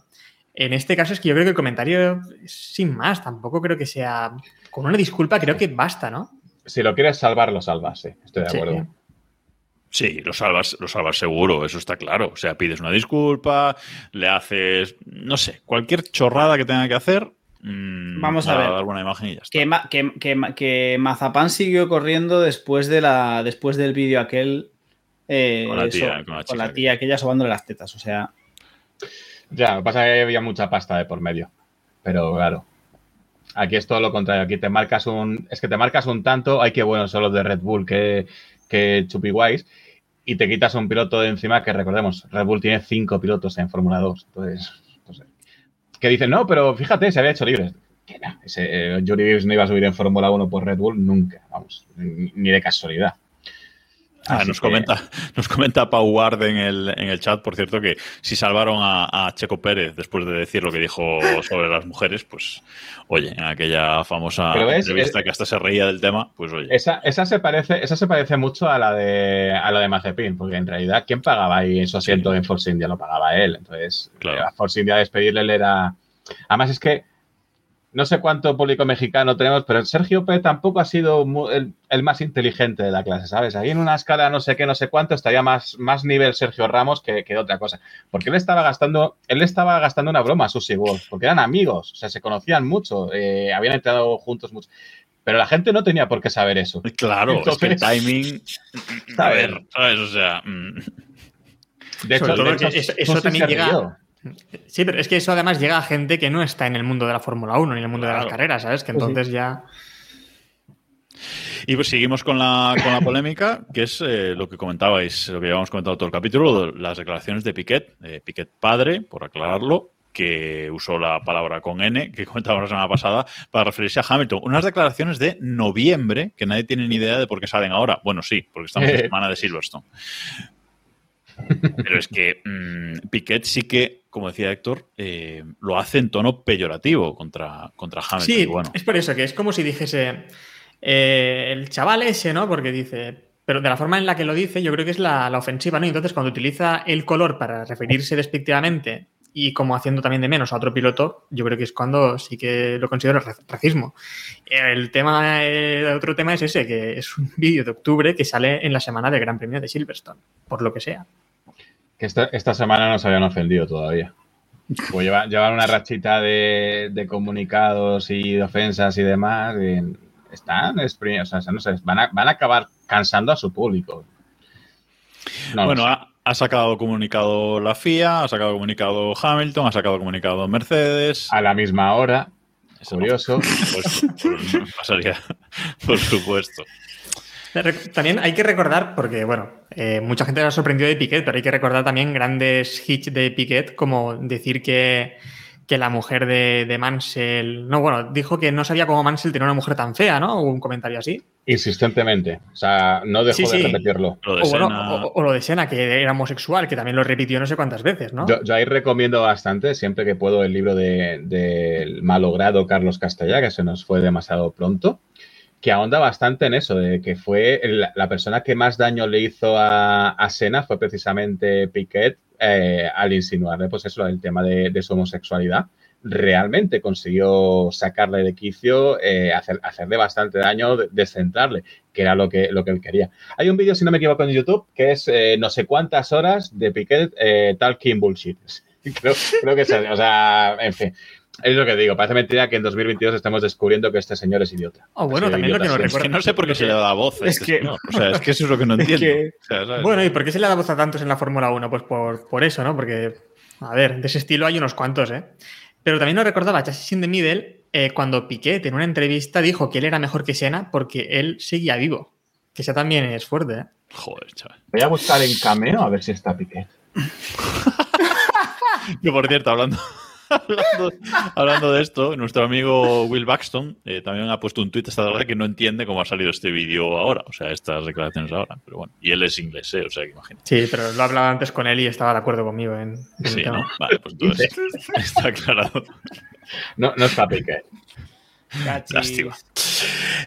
En este caso es que yo creo que el comentario sin más, tampoco creo que sea. Con una disculpa, creo que basta, ¿no? Si lo quieres salvar, lo salvas, sí, estoy de acuerdo. Sí, lo salvas, lo salvas seguro, eso está claro. O sea, pides una disculpa, le haces, no sé, cualquier chorrada que tenga que hacer. mm, Vamos a ver. dar buena imagen y ya está. Que, Ma- que- que que Mazapán siguió corriendo después, de la, después del vídeo aquel. eh, Con la tía, con la con la chica tía aquella sobándole las tetas. O sea, Ya, lo que pasa es que había mucha pasta de por medio. Pero claro. Aquí es todo lo contrario. Aquí te marcas un. Es que te marcas un tanto. Ay, qué buenos son los de Red Bull, que, que chupi guays. Y te quitas un piloto de encima que recordemos, Red Bull tiene cinco pilotos en Fórmula 2. Entonces, no sé. Que dicen, no, pero fíjate, se había hecho libre. Que no, ese eh, no iba a subir en Fórmula 1 por Red Bull nunca, vamos, ni de casualidad. Ah, nos, que- comenta, [LAUGHS] nos comenta Pau Ward en el, en el chat, por cierto, que si salvaron a, a Checo Pérez después de decir lo que dijo sobre las mujeres, pues oye, en aquella famosa ves, entrevista es- que hasta se reía del tema, pues oye. Esa, esa se parece, esa se parece mucho a la de a la de Mazepin, porque en realidad, ¿quién pagaba ahí su asiento en Force India? Lo pagaba él. Entonces, Claro. a Force India despedirle le era. Además, es que no sé cuánto público mexicano tenemos, pero Sergio P tampoco ha sido el, el más inteligente de la clase, ¿sabes? Ahí en una escala no sé qué, no sé cuánto, estaría más, más nivel Sergio Ramos que, que otra cosa. Porque él estaba gastando, él estaba gastando una broma a Susie Wolf, porque eran amigos, o sea, se conocían mucho, eh, habían entrado juntos mucho. Pero la gente no tenía por qué saber eso. Claro, es que el timing. [LAUGHS] A ver, ¿sabes? O sea. mm, De hecho, Sobre todo de hecho, que eso- eso también llega-. Sí, pero es que eso además llega a gente que no está en el mundo de la Fórmula 1 ni en el mundo de las carreras, ¿sabes? Que entonces ya. Y pues seguimos con la, con la polémica, que es eh, lo que comentabais, lo que llevamos comentado todo el capítulo, las declaraciones de Piquet, eh, Piquet padre, por aclararlo, que usó la palabra con N, que comentábamos la semana pasada, para referirse a Hamilton. Unas declaraciones de noviembre, que nadie tiene ni idea de por qué salen ahora. Bueno, sí, porque estamos en [LAUGHS] semana de Silverstone. Pero es que mm, Piquet sí que, como decía Héctor, eh, lo hace en tono peyorativo contra, contra Hamilton. Sí, bueno, es por eso que es como si dijese eh, el chaval ese, ¿no? Porque dice. Pero de la forma en la que lo dice, yo creo que es la, la ofensiva, ¿no? Entonces, cuando utiliza el color para referirse despectivamente y como haciendo también de menos a otro piloto, yo creo que es cuando sí que lo considero ra- racismo. El tema, el otro tema es ese, que es un vídeo de octubre que sale en la semana del Gran Premio de Silverstone, por lo que sea. Que esta, esta semana nos habían ofendido todavía. Pues llevan, llevan una rachita de, de comunicados y de ofensas y demás. y están exprimidos, o sea, no sé, van a, van a acabar cansando a su público. No bueno, ha, ha sacado comunicado la FIA, ha sacado comunicado Hamilton, ha sacado comunicado Mercedes. a la misma hora, curioso. [LAUGHS] Por supuesto, [LAUGHS] por- pasaría, por supuesto. También hay que recordar, porque bueno, eh, mucha gente se ha sorprendido de Piquet, pero hay que recordar también grandes hits de Piquet, como decir que, que la mujer de, de Mansell. No, bueno, dijo que no sabía cómo Mansell tenía una mujer tan fea, ¿no? Hubo un comentario así. Insistentemente. O sea, no dejó Sí, de repetirlo. Lo de O, bueno, o- o lo de Sena, que era homosexual, que también lo repitió no sé cuántas veces, ¿no? Yo, yo ahí recomiendo bastante, siempre que puedo, el libro del de, del malogrado Carlos Castellá, que se nos fue demasiado pronto, que ahonda bastante en eso, de que fue la persona que más daño le hizo a, a Sena fue precisamente Piquet eh, al insinuarle, pues eso, el tema de, de su homosexualidad. Realmente consiguió sacarle de quicio, eh, hacer, hacerle bastante daño, de- descentrarle, que era lo que, lo que él quería. Hay un vídeo, si no me equivoco, en YouTube, que es eh, no sé cuántas horas de Piquet talking bullshit. [LAUGHS] Creo, creo que es, o sea, en fin. Es lo que digo, parece mentira que en 2022 estemos descubriendo que este señor es idiota. Oh, bueno, también lo que nos siempre. Es que no sé por qué se le da voz. a Es este que-. O sea, es que eso es lo que no [LAUGHS] entiendo. que- O sea, ¿sabes? Bueno, ¿y por qué se le da voz a tantos en la Fórmula 1? Pues por, por eso, ¿no? Porque, a ver, de ese estilo hay unos cuantos, ¿eh? Pero también nos recordaba Chassis in the Middle eh, cuando Piquet en una entrevista dijo que él era mejor que Senna porque él seguía vivo. Que eso también es fuerte, ¿eh? Joder, chaval. Voy a buscar en cameo a ver si está Piquet. [LAUGHS] Que por cierto, hablando, hablando, hablando de esto, nuestro amigo Will Baxton eh, también ha puesto un tuit esta tarde que no entiende cómo ha salido este vídeo ahora, o sea, estas declaraciones ahora. Pero bueno, y él es inglés, eh, o sea, que imagínate. Sí, pero lo he hablado antes con él y estaba de acuerdo conmigo en, en el Sí, tema. ¿no? Vale, pues entonces [LAUGHS] está aclarado. No, no está Piquet. Lástima.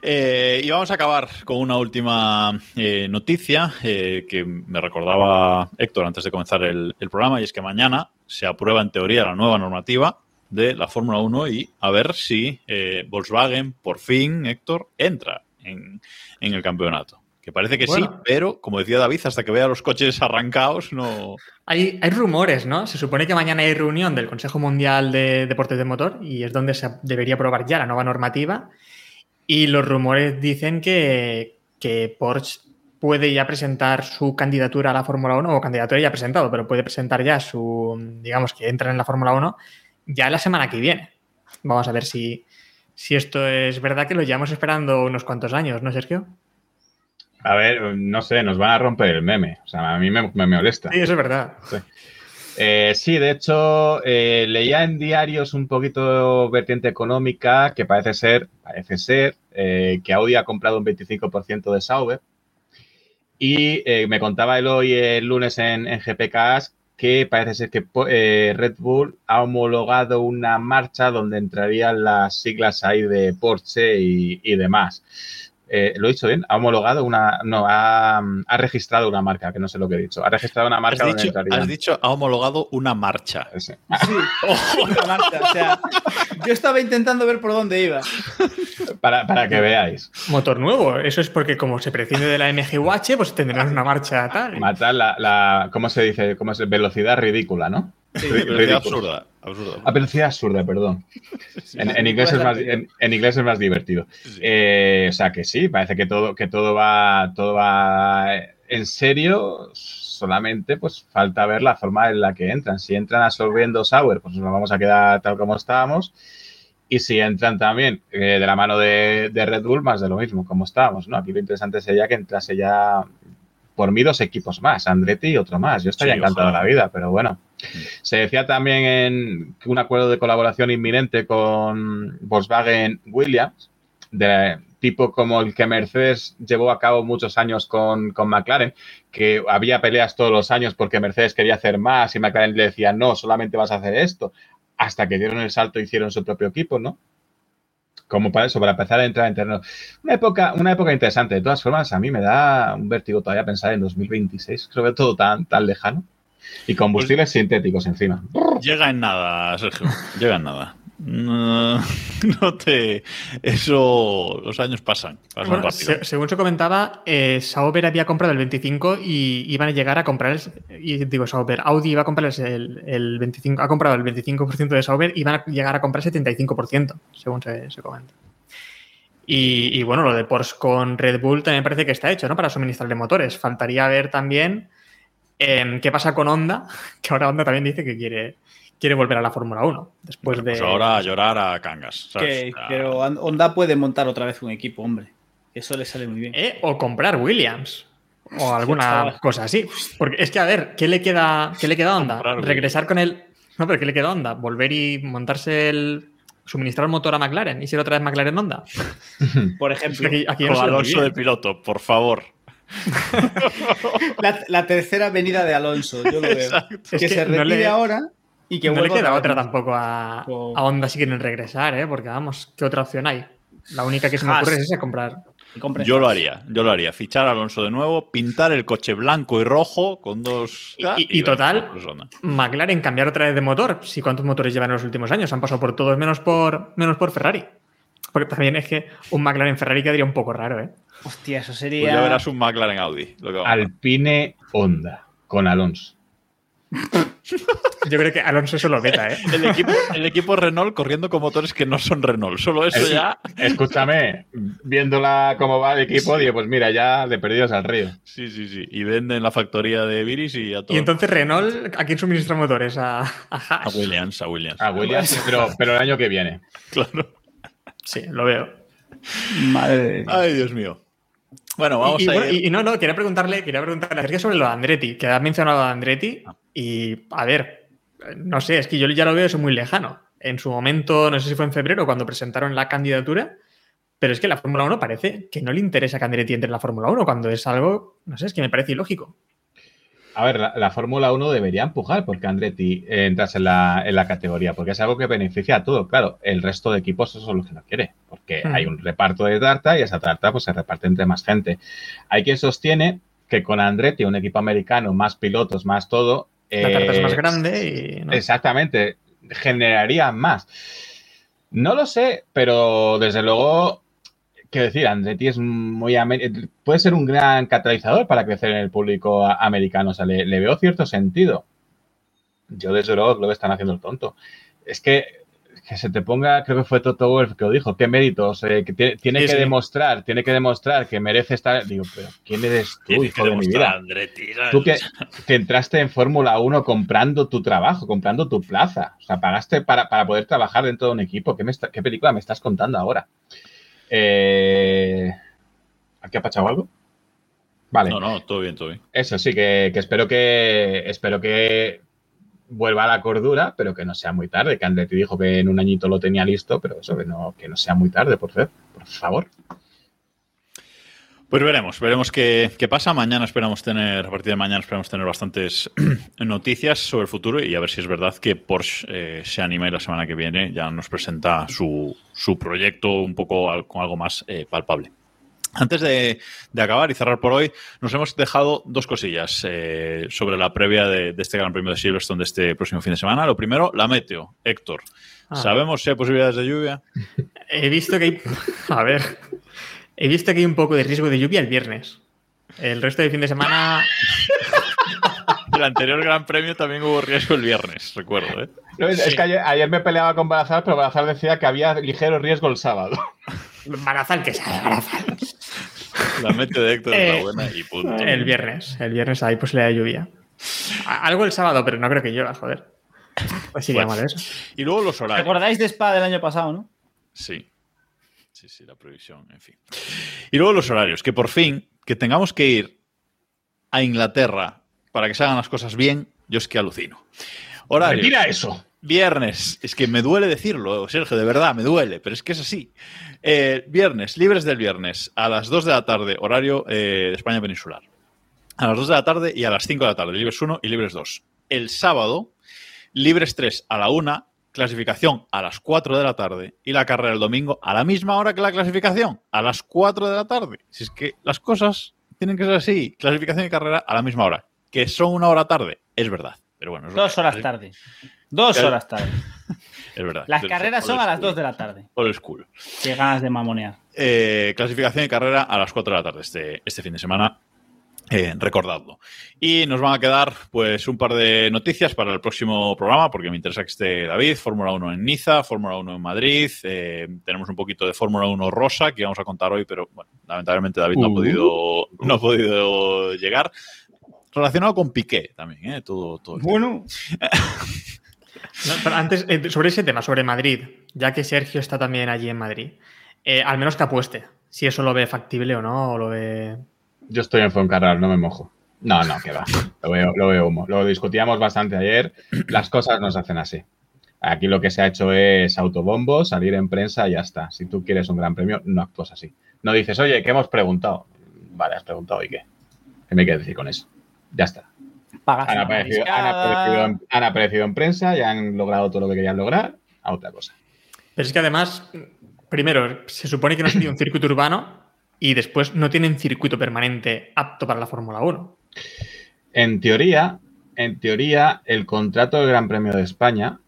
Eh, y vamos a acabar con una última eh, noticia eh, que me recordaba Héctor antes de comenzar el, programa, y es que mañana se aprueba en teoría la nueva normativa de la Fórmula 1 y a ver si Volkswagen por fin, Héctor, entra en, en el campeonato. Que parece que sí, pero como decía David, hasta que vea los coches arrancados, no. Hay, hay rumores, ¿no? Se supone que mañana hay reunión del Consejo Mundial de Deportes de Motor y es donde se debería aprobar ya la nueva normativa. Y los rumores dicen que, que Porsche puede ya presentar su candidatura a la Fórmula 1, o candidatura ya presentado, pero puede presentar ya su, digamos, que entra en la Fórmula 1 ya la semana que viene. Vamos a ver si, si esto es verdad que lo llevamos esperando unos cuantos años, ¿no, Sergio? A ver, no sé, nos van a romper el meme. O sea, a mí me, me molesta. Sí, eso es verdad. Eh, sí, de hecho, eh, leía en diarios un poquito vertiente económica que parece ser, parece ser, eh, que Audi ha comprado un 25% de Sauber Y me contaba él hoy el lunes en, en GPKs que parece ser que Red Bull ha homologado una marcha donde entrarían las siglas ahí de Porsche y, y demás. Eh, ¿Lo he dicho bien? Ha homologado una. No, ha, ha, registrado una marca, que no sé lo que he dicho. Ha registrado una marca has donde dicho. Has dicho, ha homologado una marcha. Sí. Sí, una marcha. O sea, yo estaba intentando ver por dónde iba. Para, para que veáis. Motor nuevo. Eso es porque, como se prescinde de la MGUH, pues tendrán una marcha tal. Matar la, la. ¿Cómo se dice? ¿Cómo es? Velocidad ridícula, ¿no? Sí, velocidad absurda. absurda. A velocidad absurda, perdón. Sí, en, en, inglés es más, en, en, inglés es más divertido. Sí. Eh, o sea que sí, parece que todo, que todo va, todo va en serio. Solamente pues falta ver la forma en la que entran. Si entran absorbiendo Sauer, pues nos vamos a quedar tal como estábamos. Y si entran también eh, de la mano de, de, Red Bull, más de lo mismo, como estábamos, ¿no? Aquí lo interesante sería que entrase ya por mí dos equipos más, Andretti y otro más. Yo estaría sí, encantado de la vida, pero bueno. Se decía también en un acuerdo de colaboración inminente con Volkswagen Williams, de tipo como el que Mercedes llevó a cabo muchos años con, con, McLaren, que había peleas todos los años porque Mercedes quería hacer más y McLaren le decía, no, solamente vas a hacer esto, hasta que dieron el salto y hicieron su propio equipo, ¿no? Como para eso, para empezar a entrar en terreno. Una época, una época interesante. De todas formas, a mí me da un vértigo todavía pensar en 2026. Creo que todo tan, tan lejano. Y combustibles pues, sintéticos encima. Llega en nada, Sergio. Llega en nada. No, [LAUGHS] no, te. Eso. Los años pasan. pasan bueno, se, según se comentaba, eh, Sauber había comprado el 25 y iban a llegar a comprar. El, y digo, Sauber, Audi iba a comprar el, el 25. Ha comprado el 25% de Sauber y van a llegar a comprar 75%, según se, se comenta. Y, y, bueno, lo de Porsche con Red Bull también parece que está hecho, ¿no? Para suministrarle motores. Faltaría ver también eh, qué pasa con Honda, [LAUGHS] que ahora Honda también dice que quiere quiere volver a la Fórmula 1 después pues de. ahora a llorar a Cangas. Que, pero Honda puede montar otra vez un equipo, hombre. Eso le sale muy bien. ¿Eh? O comprar Williams. O alguna cosa así. Porque es que, a ver, ¿qué le queda, qué le queda a Honda? Comprar Regresar con el. No, pero ¿qué le queda a Honda? Volver y montarse el. Suministrar el motor a McLaren y ser otra vez McLaren Honda. Por ejemplo. Aquí, aquí no Alonso de piloto, por favor. [LAUGHS] la, la, tercera venida de Alonso, yo lo veo. Exacto. Que, que, se retire no le... ahora y que no le queda otra tampoco a, a, Honda si quieren regresar, ¿eh? porque vamos, ¿qué otra opción hay? La única que se me ocurre es esa, comprar. Yo lo haría, yo lo haría. Fichar a Alonso de nuevo, pintar el coche blanco y rojo con dos. Y, y, y total, McLaren cambiar otra vez de motor. Si cuántos motores llevan en los últimos años, han pasado por todos menos por, menos por Ferrari. Porque también es que un McLaren Ferrari quedaría un poco raro, ¿eh? Hostia, eso sería. Pues ya verás un McLaren Audi. Alpine Honda con Alonso. Yo creo que Alonso eso lo meta, ¿eh? [LAUGHS] El equipo, el equipo, Renault corriendo con motores que no son Renault. Solo eso es, ya. Escúchame, viéndola cómo va el equipo, digo, pues mira, ya de perdidos al río. Sí, sí, sí. Y venden la factoría de Viris y a todo. Y entonces Renault, ¿a quién suministra motores? A, a Haas. A Williams, a Williams. A Williams, [LAUGHS] pero, pero el año que viene. Claro. Sí, lo veo. Madre. Ay, Dios mío. Bueno, vamos y, y, a bueno, ir... y, no, no, quería preguntarle, quería preguntarle a Sergio sobre lo de Andretti, que has mencionado a Andretti. Y a ver, no sé, es que yo ya lo veo eso muy lejano. En su momento, no sé si fue en febrero, cuando presentaron la candidatura, pero es que la Fórmula 1 parece que no le interesa que Andretti entre en la Fórmula 1 cuando es algo, no sé, es que me parece ilógico. A ver, la, la Fórmula 1 debería empujar porque Andretti eh, entrase en la, en la, categoría, porque es algo que beneficia a todo. Claro, el resto de equipos eso es lo que no quiere, porque mm. hay un reparto de tarta y esa tarta pues se reparte entre más gente. Hay quien sostiene que con Andretti, un equipo americano, más pilotos, más todo... La tarta eh, es más grande y... ¿no? Exactamente, generaría más. No lo sé, pero desde luego quiero decir, Andretti es muy puede ser un gran catalizador para crecer en el público americano. O sea, le, le veo cierto sentido. Yo, desde luego, lo que están haciendo el tonto. Es que que se te ponga, creo que fue Toto Wolf que lo dijo, qué méritos, eh, que tiene, tiene sí, que sí. demostrar, tiene que demostrar que merece estar. Digo, pero ¿quién eres tú, hijo de mi vida? Andretti, tú que, que, entraste en Fórmula 1 comprando tu trabajo, comprando tu plaza. O sea, pagaste para, para poder trabajar dentro de un equipo. ¿Qué, me está, ¿Qué película me estás contando ahora? Eh, ¿Aquí ha pachado algo? Vale. No, no, todo bien, todo bien. Eso sí, que, que, espero que espero que vuelva a la cordura, pero que no sea muy tarde. Que Andretti dijo que en un añito lo tenía listo, pero eso que no, que no sea muy tarde, por, ser, por favor. Pues veremos, veremos qué, qué, pasa. Mañana esperamos tener, a partir de mañana esperamos tener bastantes [CLEARS THROAT] noticias sobre el futuro y a ver si es verdad que Porsche eh, se anima y la semana que viene ya nos presenta su, su proyecto un poco al, con algo más eh, palpable. Antes de, de, acabar y cerrar por hoy, nos hemos dejado dos cosillas eh, sobre la previa de, de, este Gran Premio de Silverstone de este próximo fin de semana. Lo primero, la meteo. Héctor, ah. ¿sabemos si hay posibilidades de lluvia? He visto que hay... A ver, He visto que hay un poco de riesgo de lluvia el viernes. El resto del fin de semana. [LAUGHS] el anterior Gran Premio también hubo riesgo el viernes, recuerdo. ¿eh? No, es, sí. es, que ayer, ayer, me peleaba con Barazal, pero Barazal decía que había ligero riesgo el sábado. Barazal, que sabe Barazal. La mente de Héctor eh, es la buena y punto. El viernes. El viernes hay posibilidad de lluvia. Algo el sábado, pero no creo que llueva, joder. Pues pues, mal eso. Y luego los horarios. ¿Recordáis de Spa del año pasado, no? Sí. Sí, sí, la previsión, en fin. Y luego los horarios, que por fin, que tengamos que ir a Inglaterra para que se hagan las cosas bien, yo es que alucino. Horarios. Retira eso. Viernes, es que me duele decirlo, Sergio, de verdad, me duele, pero es que es así. Eh, viernes, libres del viernes, a las 2 de la tarde, horario eh, de España peninsular. A las 2 de la tarde y a las 5 de la tarde, libres 1 y libres 2. El sábado, libres 3 a la 1 clasificación a las 4 de la tarde y la carrera el domingo a la misma hora que la clasificación, a las 4 de la tarde. Si es que las cosas tienen que ser así, clasificación y carrera a la misma hora. Que son una hora tarde, es verdad. Pero bueno, es Dos horas tarde. Dos horas tarde. es verdad. Las carreras son a las 2 de la tarde. Old school. Qué ganas de mamonear. Eh, clasificación y carrera a las 4 de la tarde este, este fin de semana. Eh, recordadlo. Y nos van a quedar pues un par de noticias para el próximo programa, porque me interesa que esté David, Fórmula 1 en Niza, Fórmula 1 en Madrid, eh, tenemos un poquito de Fórmula 1 rosa que vamos a contar hoy, pero bueno, lamentablemente David no, ha podido, no ha podido llegar. Relacionado con Piqué también, ¿eh? Todo, todo bueno. [LAUGHS] no, pero antes, eh, sobre ese tema, sobre Madrid, ya que Sergio está también allí en Madrid, eh, al menos que apueste, si eso lo ve factible o no, o lo ve yo estoy en Foncarral, no me mojo. No, no, que va. Lo veo, lo veo humo. Lo discutíamos bastante ayer. Las cosas no se hacen así. Aquí lo que se ha hecho es autobombo, salir en prensa y ya está. Si tú quieres un gran premio, no actúas así. No dices, oye, ¿qué hemos preguntado? Vale, has preguntado y qué. ¿Qué me quieres decir con eso? Ya está. Han aparecido, han, aparecido en, han aparecido, en, prensa y han logrado todo lo que querían lograr a otra cosa. Pero es que además, primero, se supone que no sería un circuito urbano y después no tienen circuito permanente apto para la Fórmula 1. En teoría, en teoría, el contrato del Gran Premio de España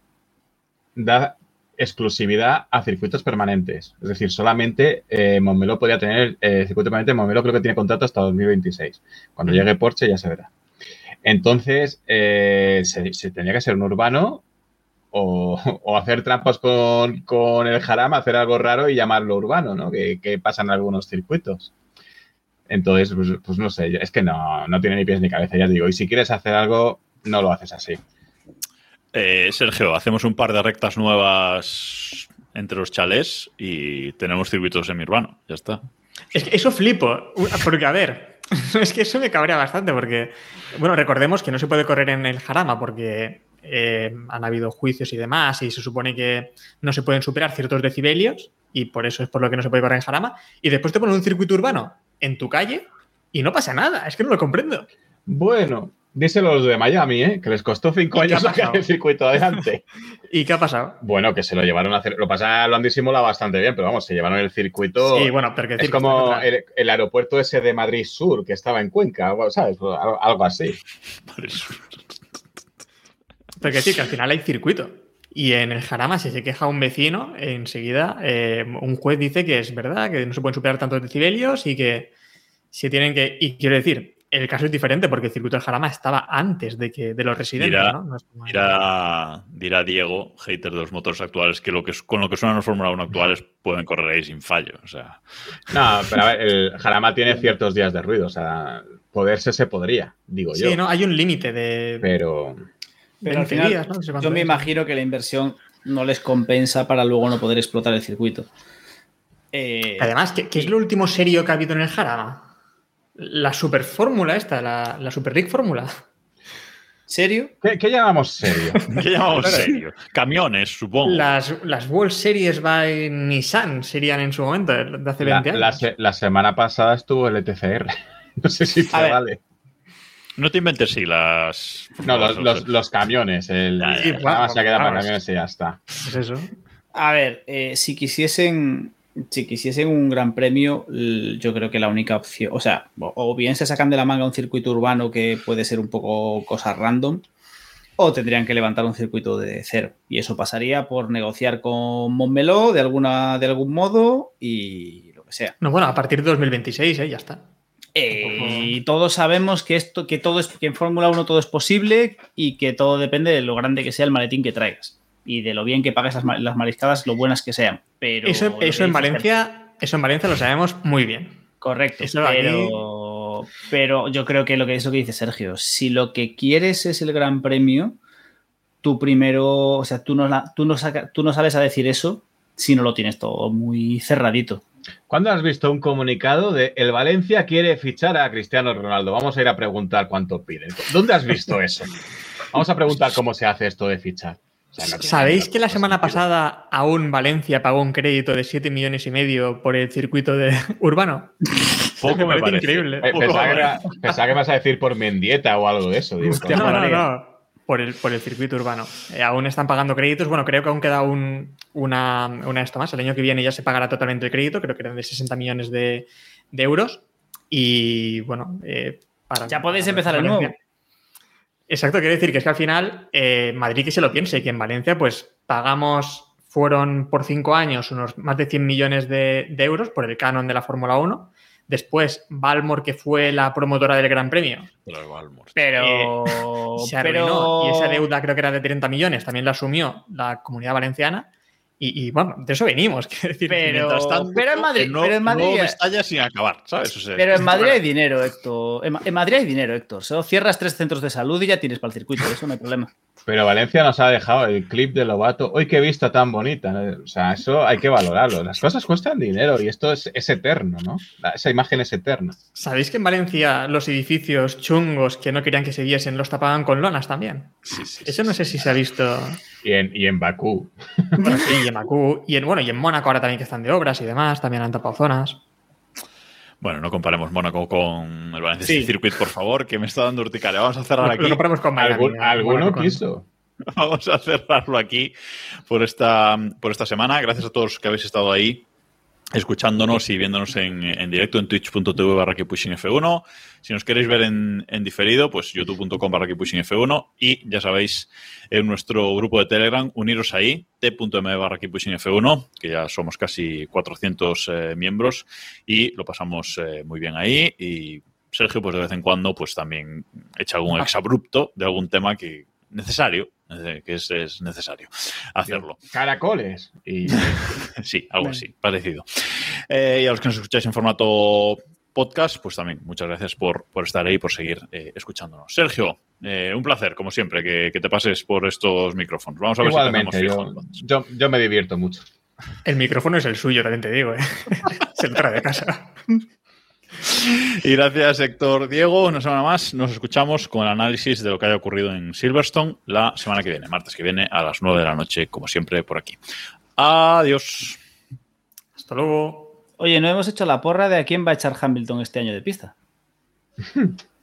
da exclusividad a circuitos permanentes. Es decir, solamente eh, Montmeló podría tener eh, circuito permanente. Montmeló creo que tiene contrato hasta 2026. Cuando llegue Porsche ya se verá. Entonces, eh, se, se, tendría que ser un urbano o, o hacer trampas con, con, el jarama, hacer algo raro y llamarlo urbano, ¿no? Que, que pasa en algunos circuitos. Entonces, pues, pues, no sé, es que no, no tiene ni pies ni cabeza, ya digo. Y si quieres hacer algo, no lo haces así. Eh, Sergio, hacemos un par de rectas nuevas entre los chalés y tenemos circuitos semi-urbano, ya está. Es que eso flipo, porque a ver, [LAUGHS] es que eso me cabrea bastante porque, bueno, recordemos que no se puede correr en el Jarama porque eh, han habido juicios y demás y se supone que no se pueden superar ciertos decibelios y por eso es por lo que no se puede correr en Jarama y después te ponen un circuito urbano en tu calle y no pasa nada, es que no lo comprendo. Bueno, díselo a los de Miami, ¿eh? que les costó cinco años sacar el circuito adelante. [LAUGHS] ¿Y qué ha pasado? Bueno, que se lo llevaron a hacer. Lo pasa, lo han disimulado bastante bien, pero vamos, se llevaron el circuito. Sí, bueno, pero es como el, el, aeropuerto ese de Madrid Sur que estaba en Cuenca, ¿sabes? Algo así. [LAUGHS] Pero que decir que al final hay circuito. Y en el Jarama, si se queja un vecino, enseguida eh, un juez dice que es verdad, que no se pueden superar tantos decibelios y que se tienen que. Y quiero decir, el caso es diferente porque el circuito del Jarama estaba antes de que de los residentes. Dirá, ¿no? No dirá, dirá, Diego, hater de los motores actuales, que, lo que con lo que suenan los Fórmula 1 actuales pueden correr ahí sin fallo. O sea. No, pero a ver, el Jarama tiene ciertos días de ruido. O sea, poderse se podría, digo sí, yo. Sí, no, hay un límite de. Pero. Pero al final, días, ¿no? yo me imagino que la inversión no les compensa para luego no poder explotar el circuito. Eh, Además, ¿qué, ¿qué, es lo último serio que ha habido en el Jarama? La super fórmula esta, la, la Super League fórmula. ¿Serio? ¿Qué, qué llamamos serio? [LAUGHS] ¿Qué llamamos serio? Camiones, supongo. Las, las World Series by Nissan serían en su momento, de hace La, 20 años. la se- la semana pasada estuvo el ETCR. [LAUGHS] No sé si te A ver. vale. No te inventes si las. No, los, los- los camiones. El, Ya, ya, ya. nada más se queda para Vamos. camiones y ya está. Pues eso. A ver, eh, si quisiesen. Si quisiesen un gran premio, yo creo que la única opción, o sea, o o bien se sacan de la manga un circuito urbano que puede ser un poco cosa random, o tendrían que levantar un circuito de cero. Y eso pasaría por negociar con Montmeló de, alguna, de algún modo y lo que sea. No, bueno, a partir de 2026, ¿eh? ya está. Eh, y todos sabemos que esto, que todo es, que en Fórmula 1 todo es posible y que todo depende de lo grande que sea el maletín que traigas. Y de lo bien que pagues las, las mariscadas, lo buenas que sean. Pero Eso, eso en Valencia, eso en Valencia lo sabemos muy bien. Correcto. Eso aquí- pero, pero yo creo que lo que es lo que dice Sergio. Si lo que quieres es el gran premio, tú primero, o sea, tú no, la- tú no, saca- tú no sales a decir eso si no lo tienes todo muy cerradito. ¿Cuándo has visto un comunicado de el Valencia quiere fichar a Cristiano Ronaldo? Vamos a ir a preguntar cuánto piden. ¿Dónde has visto eso? Vamos a preguntar cómo se hace esto de fichar. O sea, no tiene ¿Sabéis que la semana pasada aún Valencia pagó un crédito de 7 millones y medio por el circuito de [LAUGHS] urbano? Poco me parece parece. increíble. Poco Pensaba que, era- pensaba que me vas a decir por Mendieta o algo de eso. digo, Hostia, coño. No, no, no. Por el, por el circuito urbano. Eh, aún están pagando créditos. Bueno, creo que aún queda un- una, una esto más. El año que viene ya se pagará totalmente el crédito. Creo que eran de 60 millones de, de euros. Y bueno, eh, para. Ya podéis para empezar el nuevo. Exacto, quiere decir que es que al final eh, Madrid que se lo piense, que en Valencia pues pagamos, fueron por cinco años unos más de 100 millones de, de euros por el canon de la Fórmula 1. Después, Balmor, que fue la promotora del Gran Premio, Los Balmors. Pero. [LAUGHS] se arruinó pero- y esa deuda creo que era de 30 millones, también la asumió la comunidad valenciana. Y, y, bueno, de eso venimos. [LAUGHS] quiero decir, Pero- Mientras tanto, pero en Madrid- no, pero en Madrid- no Mestalla sin acabar, ¿sabes? O sea, Pero en [LAUGHS] Madrid hay dinero, Héctor. En, Ma- en Madrid hay dinero, Héctor. Solo cierras tres centros de salud y ya tienes para el circuito. Eso no hay problema. Pero Valencia nos ha dejado el clip de Lobato. ¡Uy, qué vista tan bonita! O sea, eso hay que valorarlo. Las cosas cuestan dinero y esto es, es eterno, ¿no? La- Esa imagen es eterna. ¿Sabéis que en Valencia los edificios chungos que no querían que se viesen los tapaban con lonas también? sí, sí, Eso no sé si se ha visto. Y en, y en Bakú. Bueno, sí, y en Bakú. Y en, bueno, y en Mónaco ahora también que están de obras y demás, también han tapado zonas. Bueno, no comparemos Mónaco con el Valencia Sí. Circuit, por favor, que me está dando urticaria. Vamos a cerrar Lo aquí. con Miami, Algún- eh, alguno con- quiso. [LAUGHS] Vamos a cerrarlo aquí por esta, por esta semana. Gracias a todos que habéis estado ahí escuchándonos y viéndonos en, en directo en twitch.tv barra F1. Si nos queréis ver en, en diferido, pues youtube.com barra F1 y ya sabéis, en nuestro grupo de Telegram, uniros ahí, t.m barra F1, que ya somos casi 400 eh, miembros y lo pasamos eh, muy bien ahí. Y Sergio, pues de vez en cuando, pues también echa algún exabrupto de algún tema que necesario, que es, es necesario hacerlo. Caracoles. Y [LAUGHS] Sí, algo así, parecido. Eh, y a los que nos escucháis en formato podcast, pues también muchas gracias por, por estar ahí, por seguir eh, escuchándonos. Sergio, eh, un placer, como siempre, que, que te pases por estos micrófonos. Vamos a ver igualmente, si yo, hacemos fijo. entonces. yo, yo me divierto mucho. El micrófono es el suyo, también te digo, ¿eh? [LAUGHS] Se lo trae de casa. Y gracias, Héctor Diego. Una semana más nos escuchamos con el análisis de lo que haya ocurrido en Silverstone la semana que viene, martes que viene, a las 9 de la noche, como siempre, por aquí. Adiós. Hasta luego. Oye, no hemos hecho la porra de a quién va a echar Hamilton este año de pista. [LAUGHS]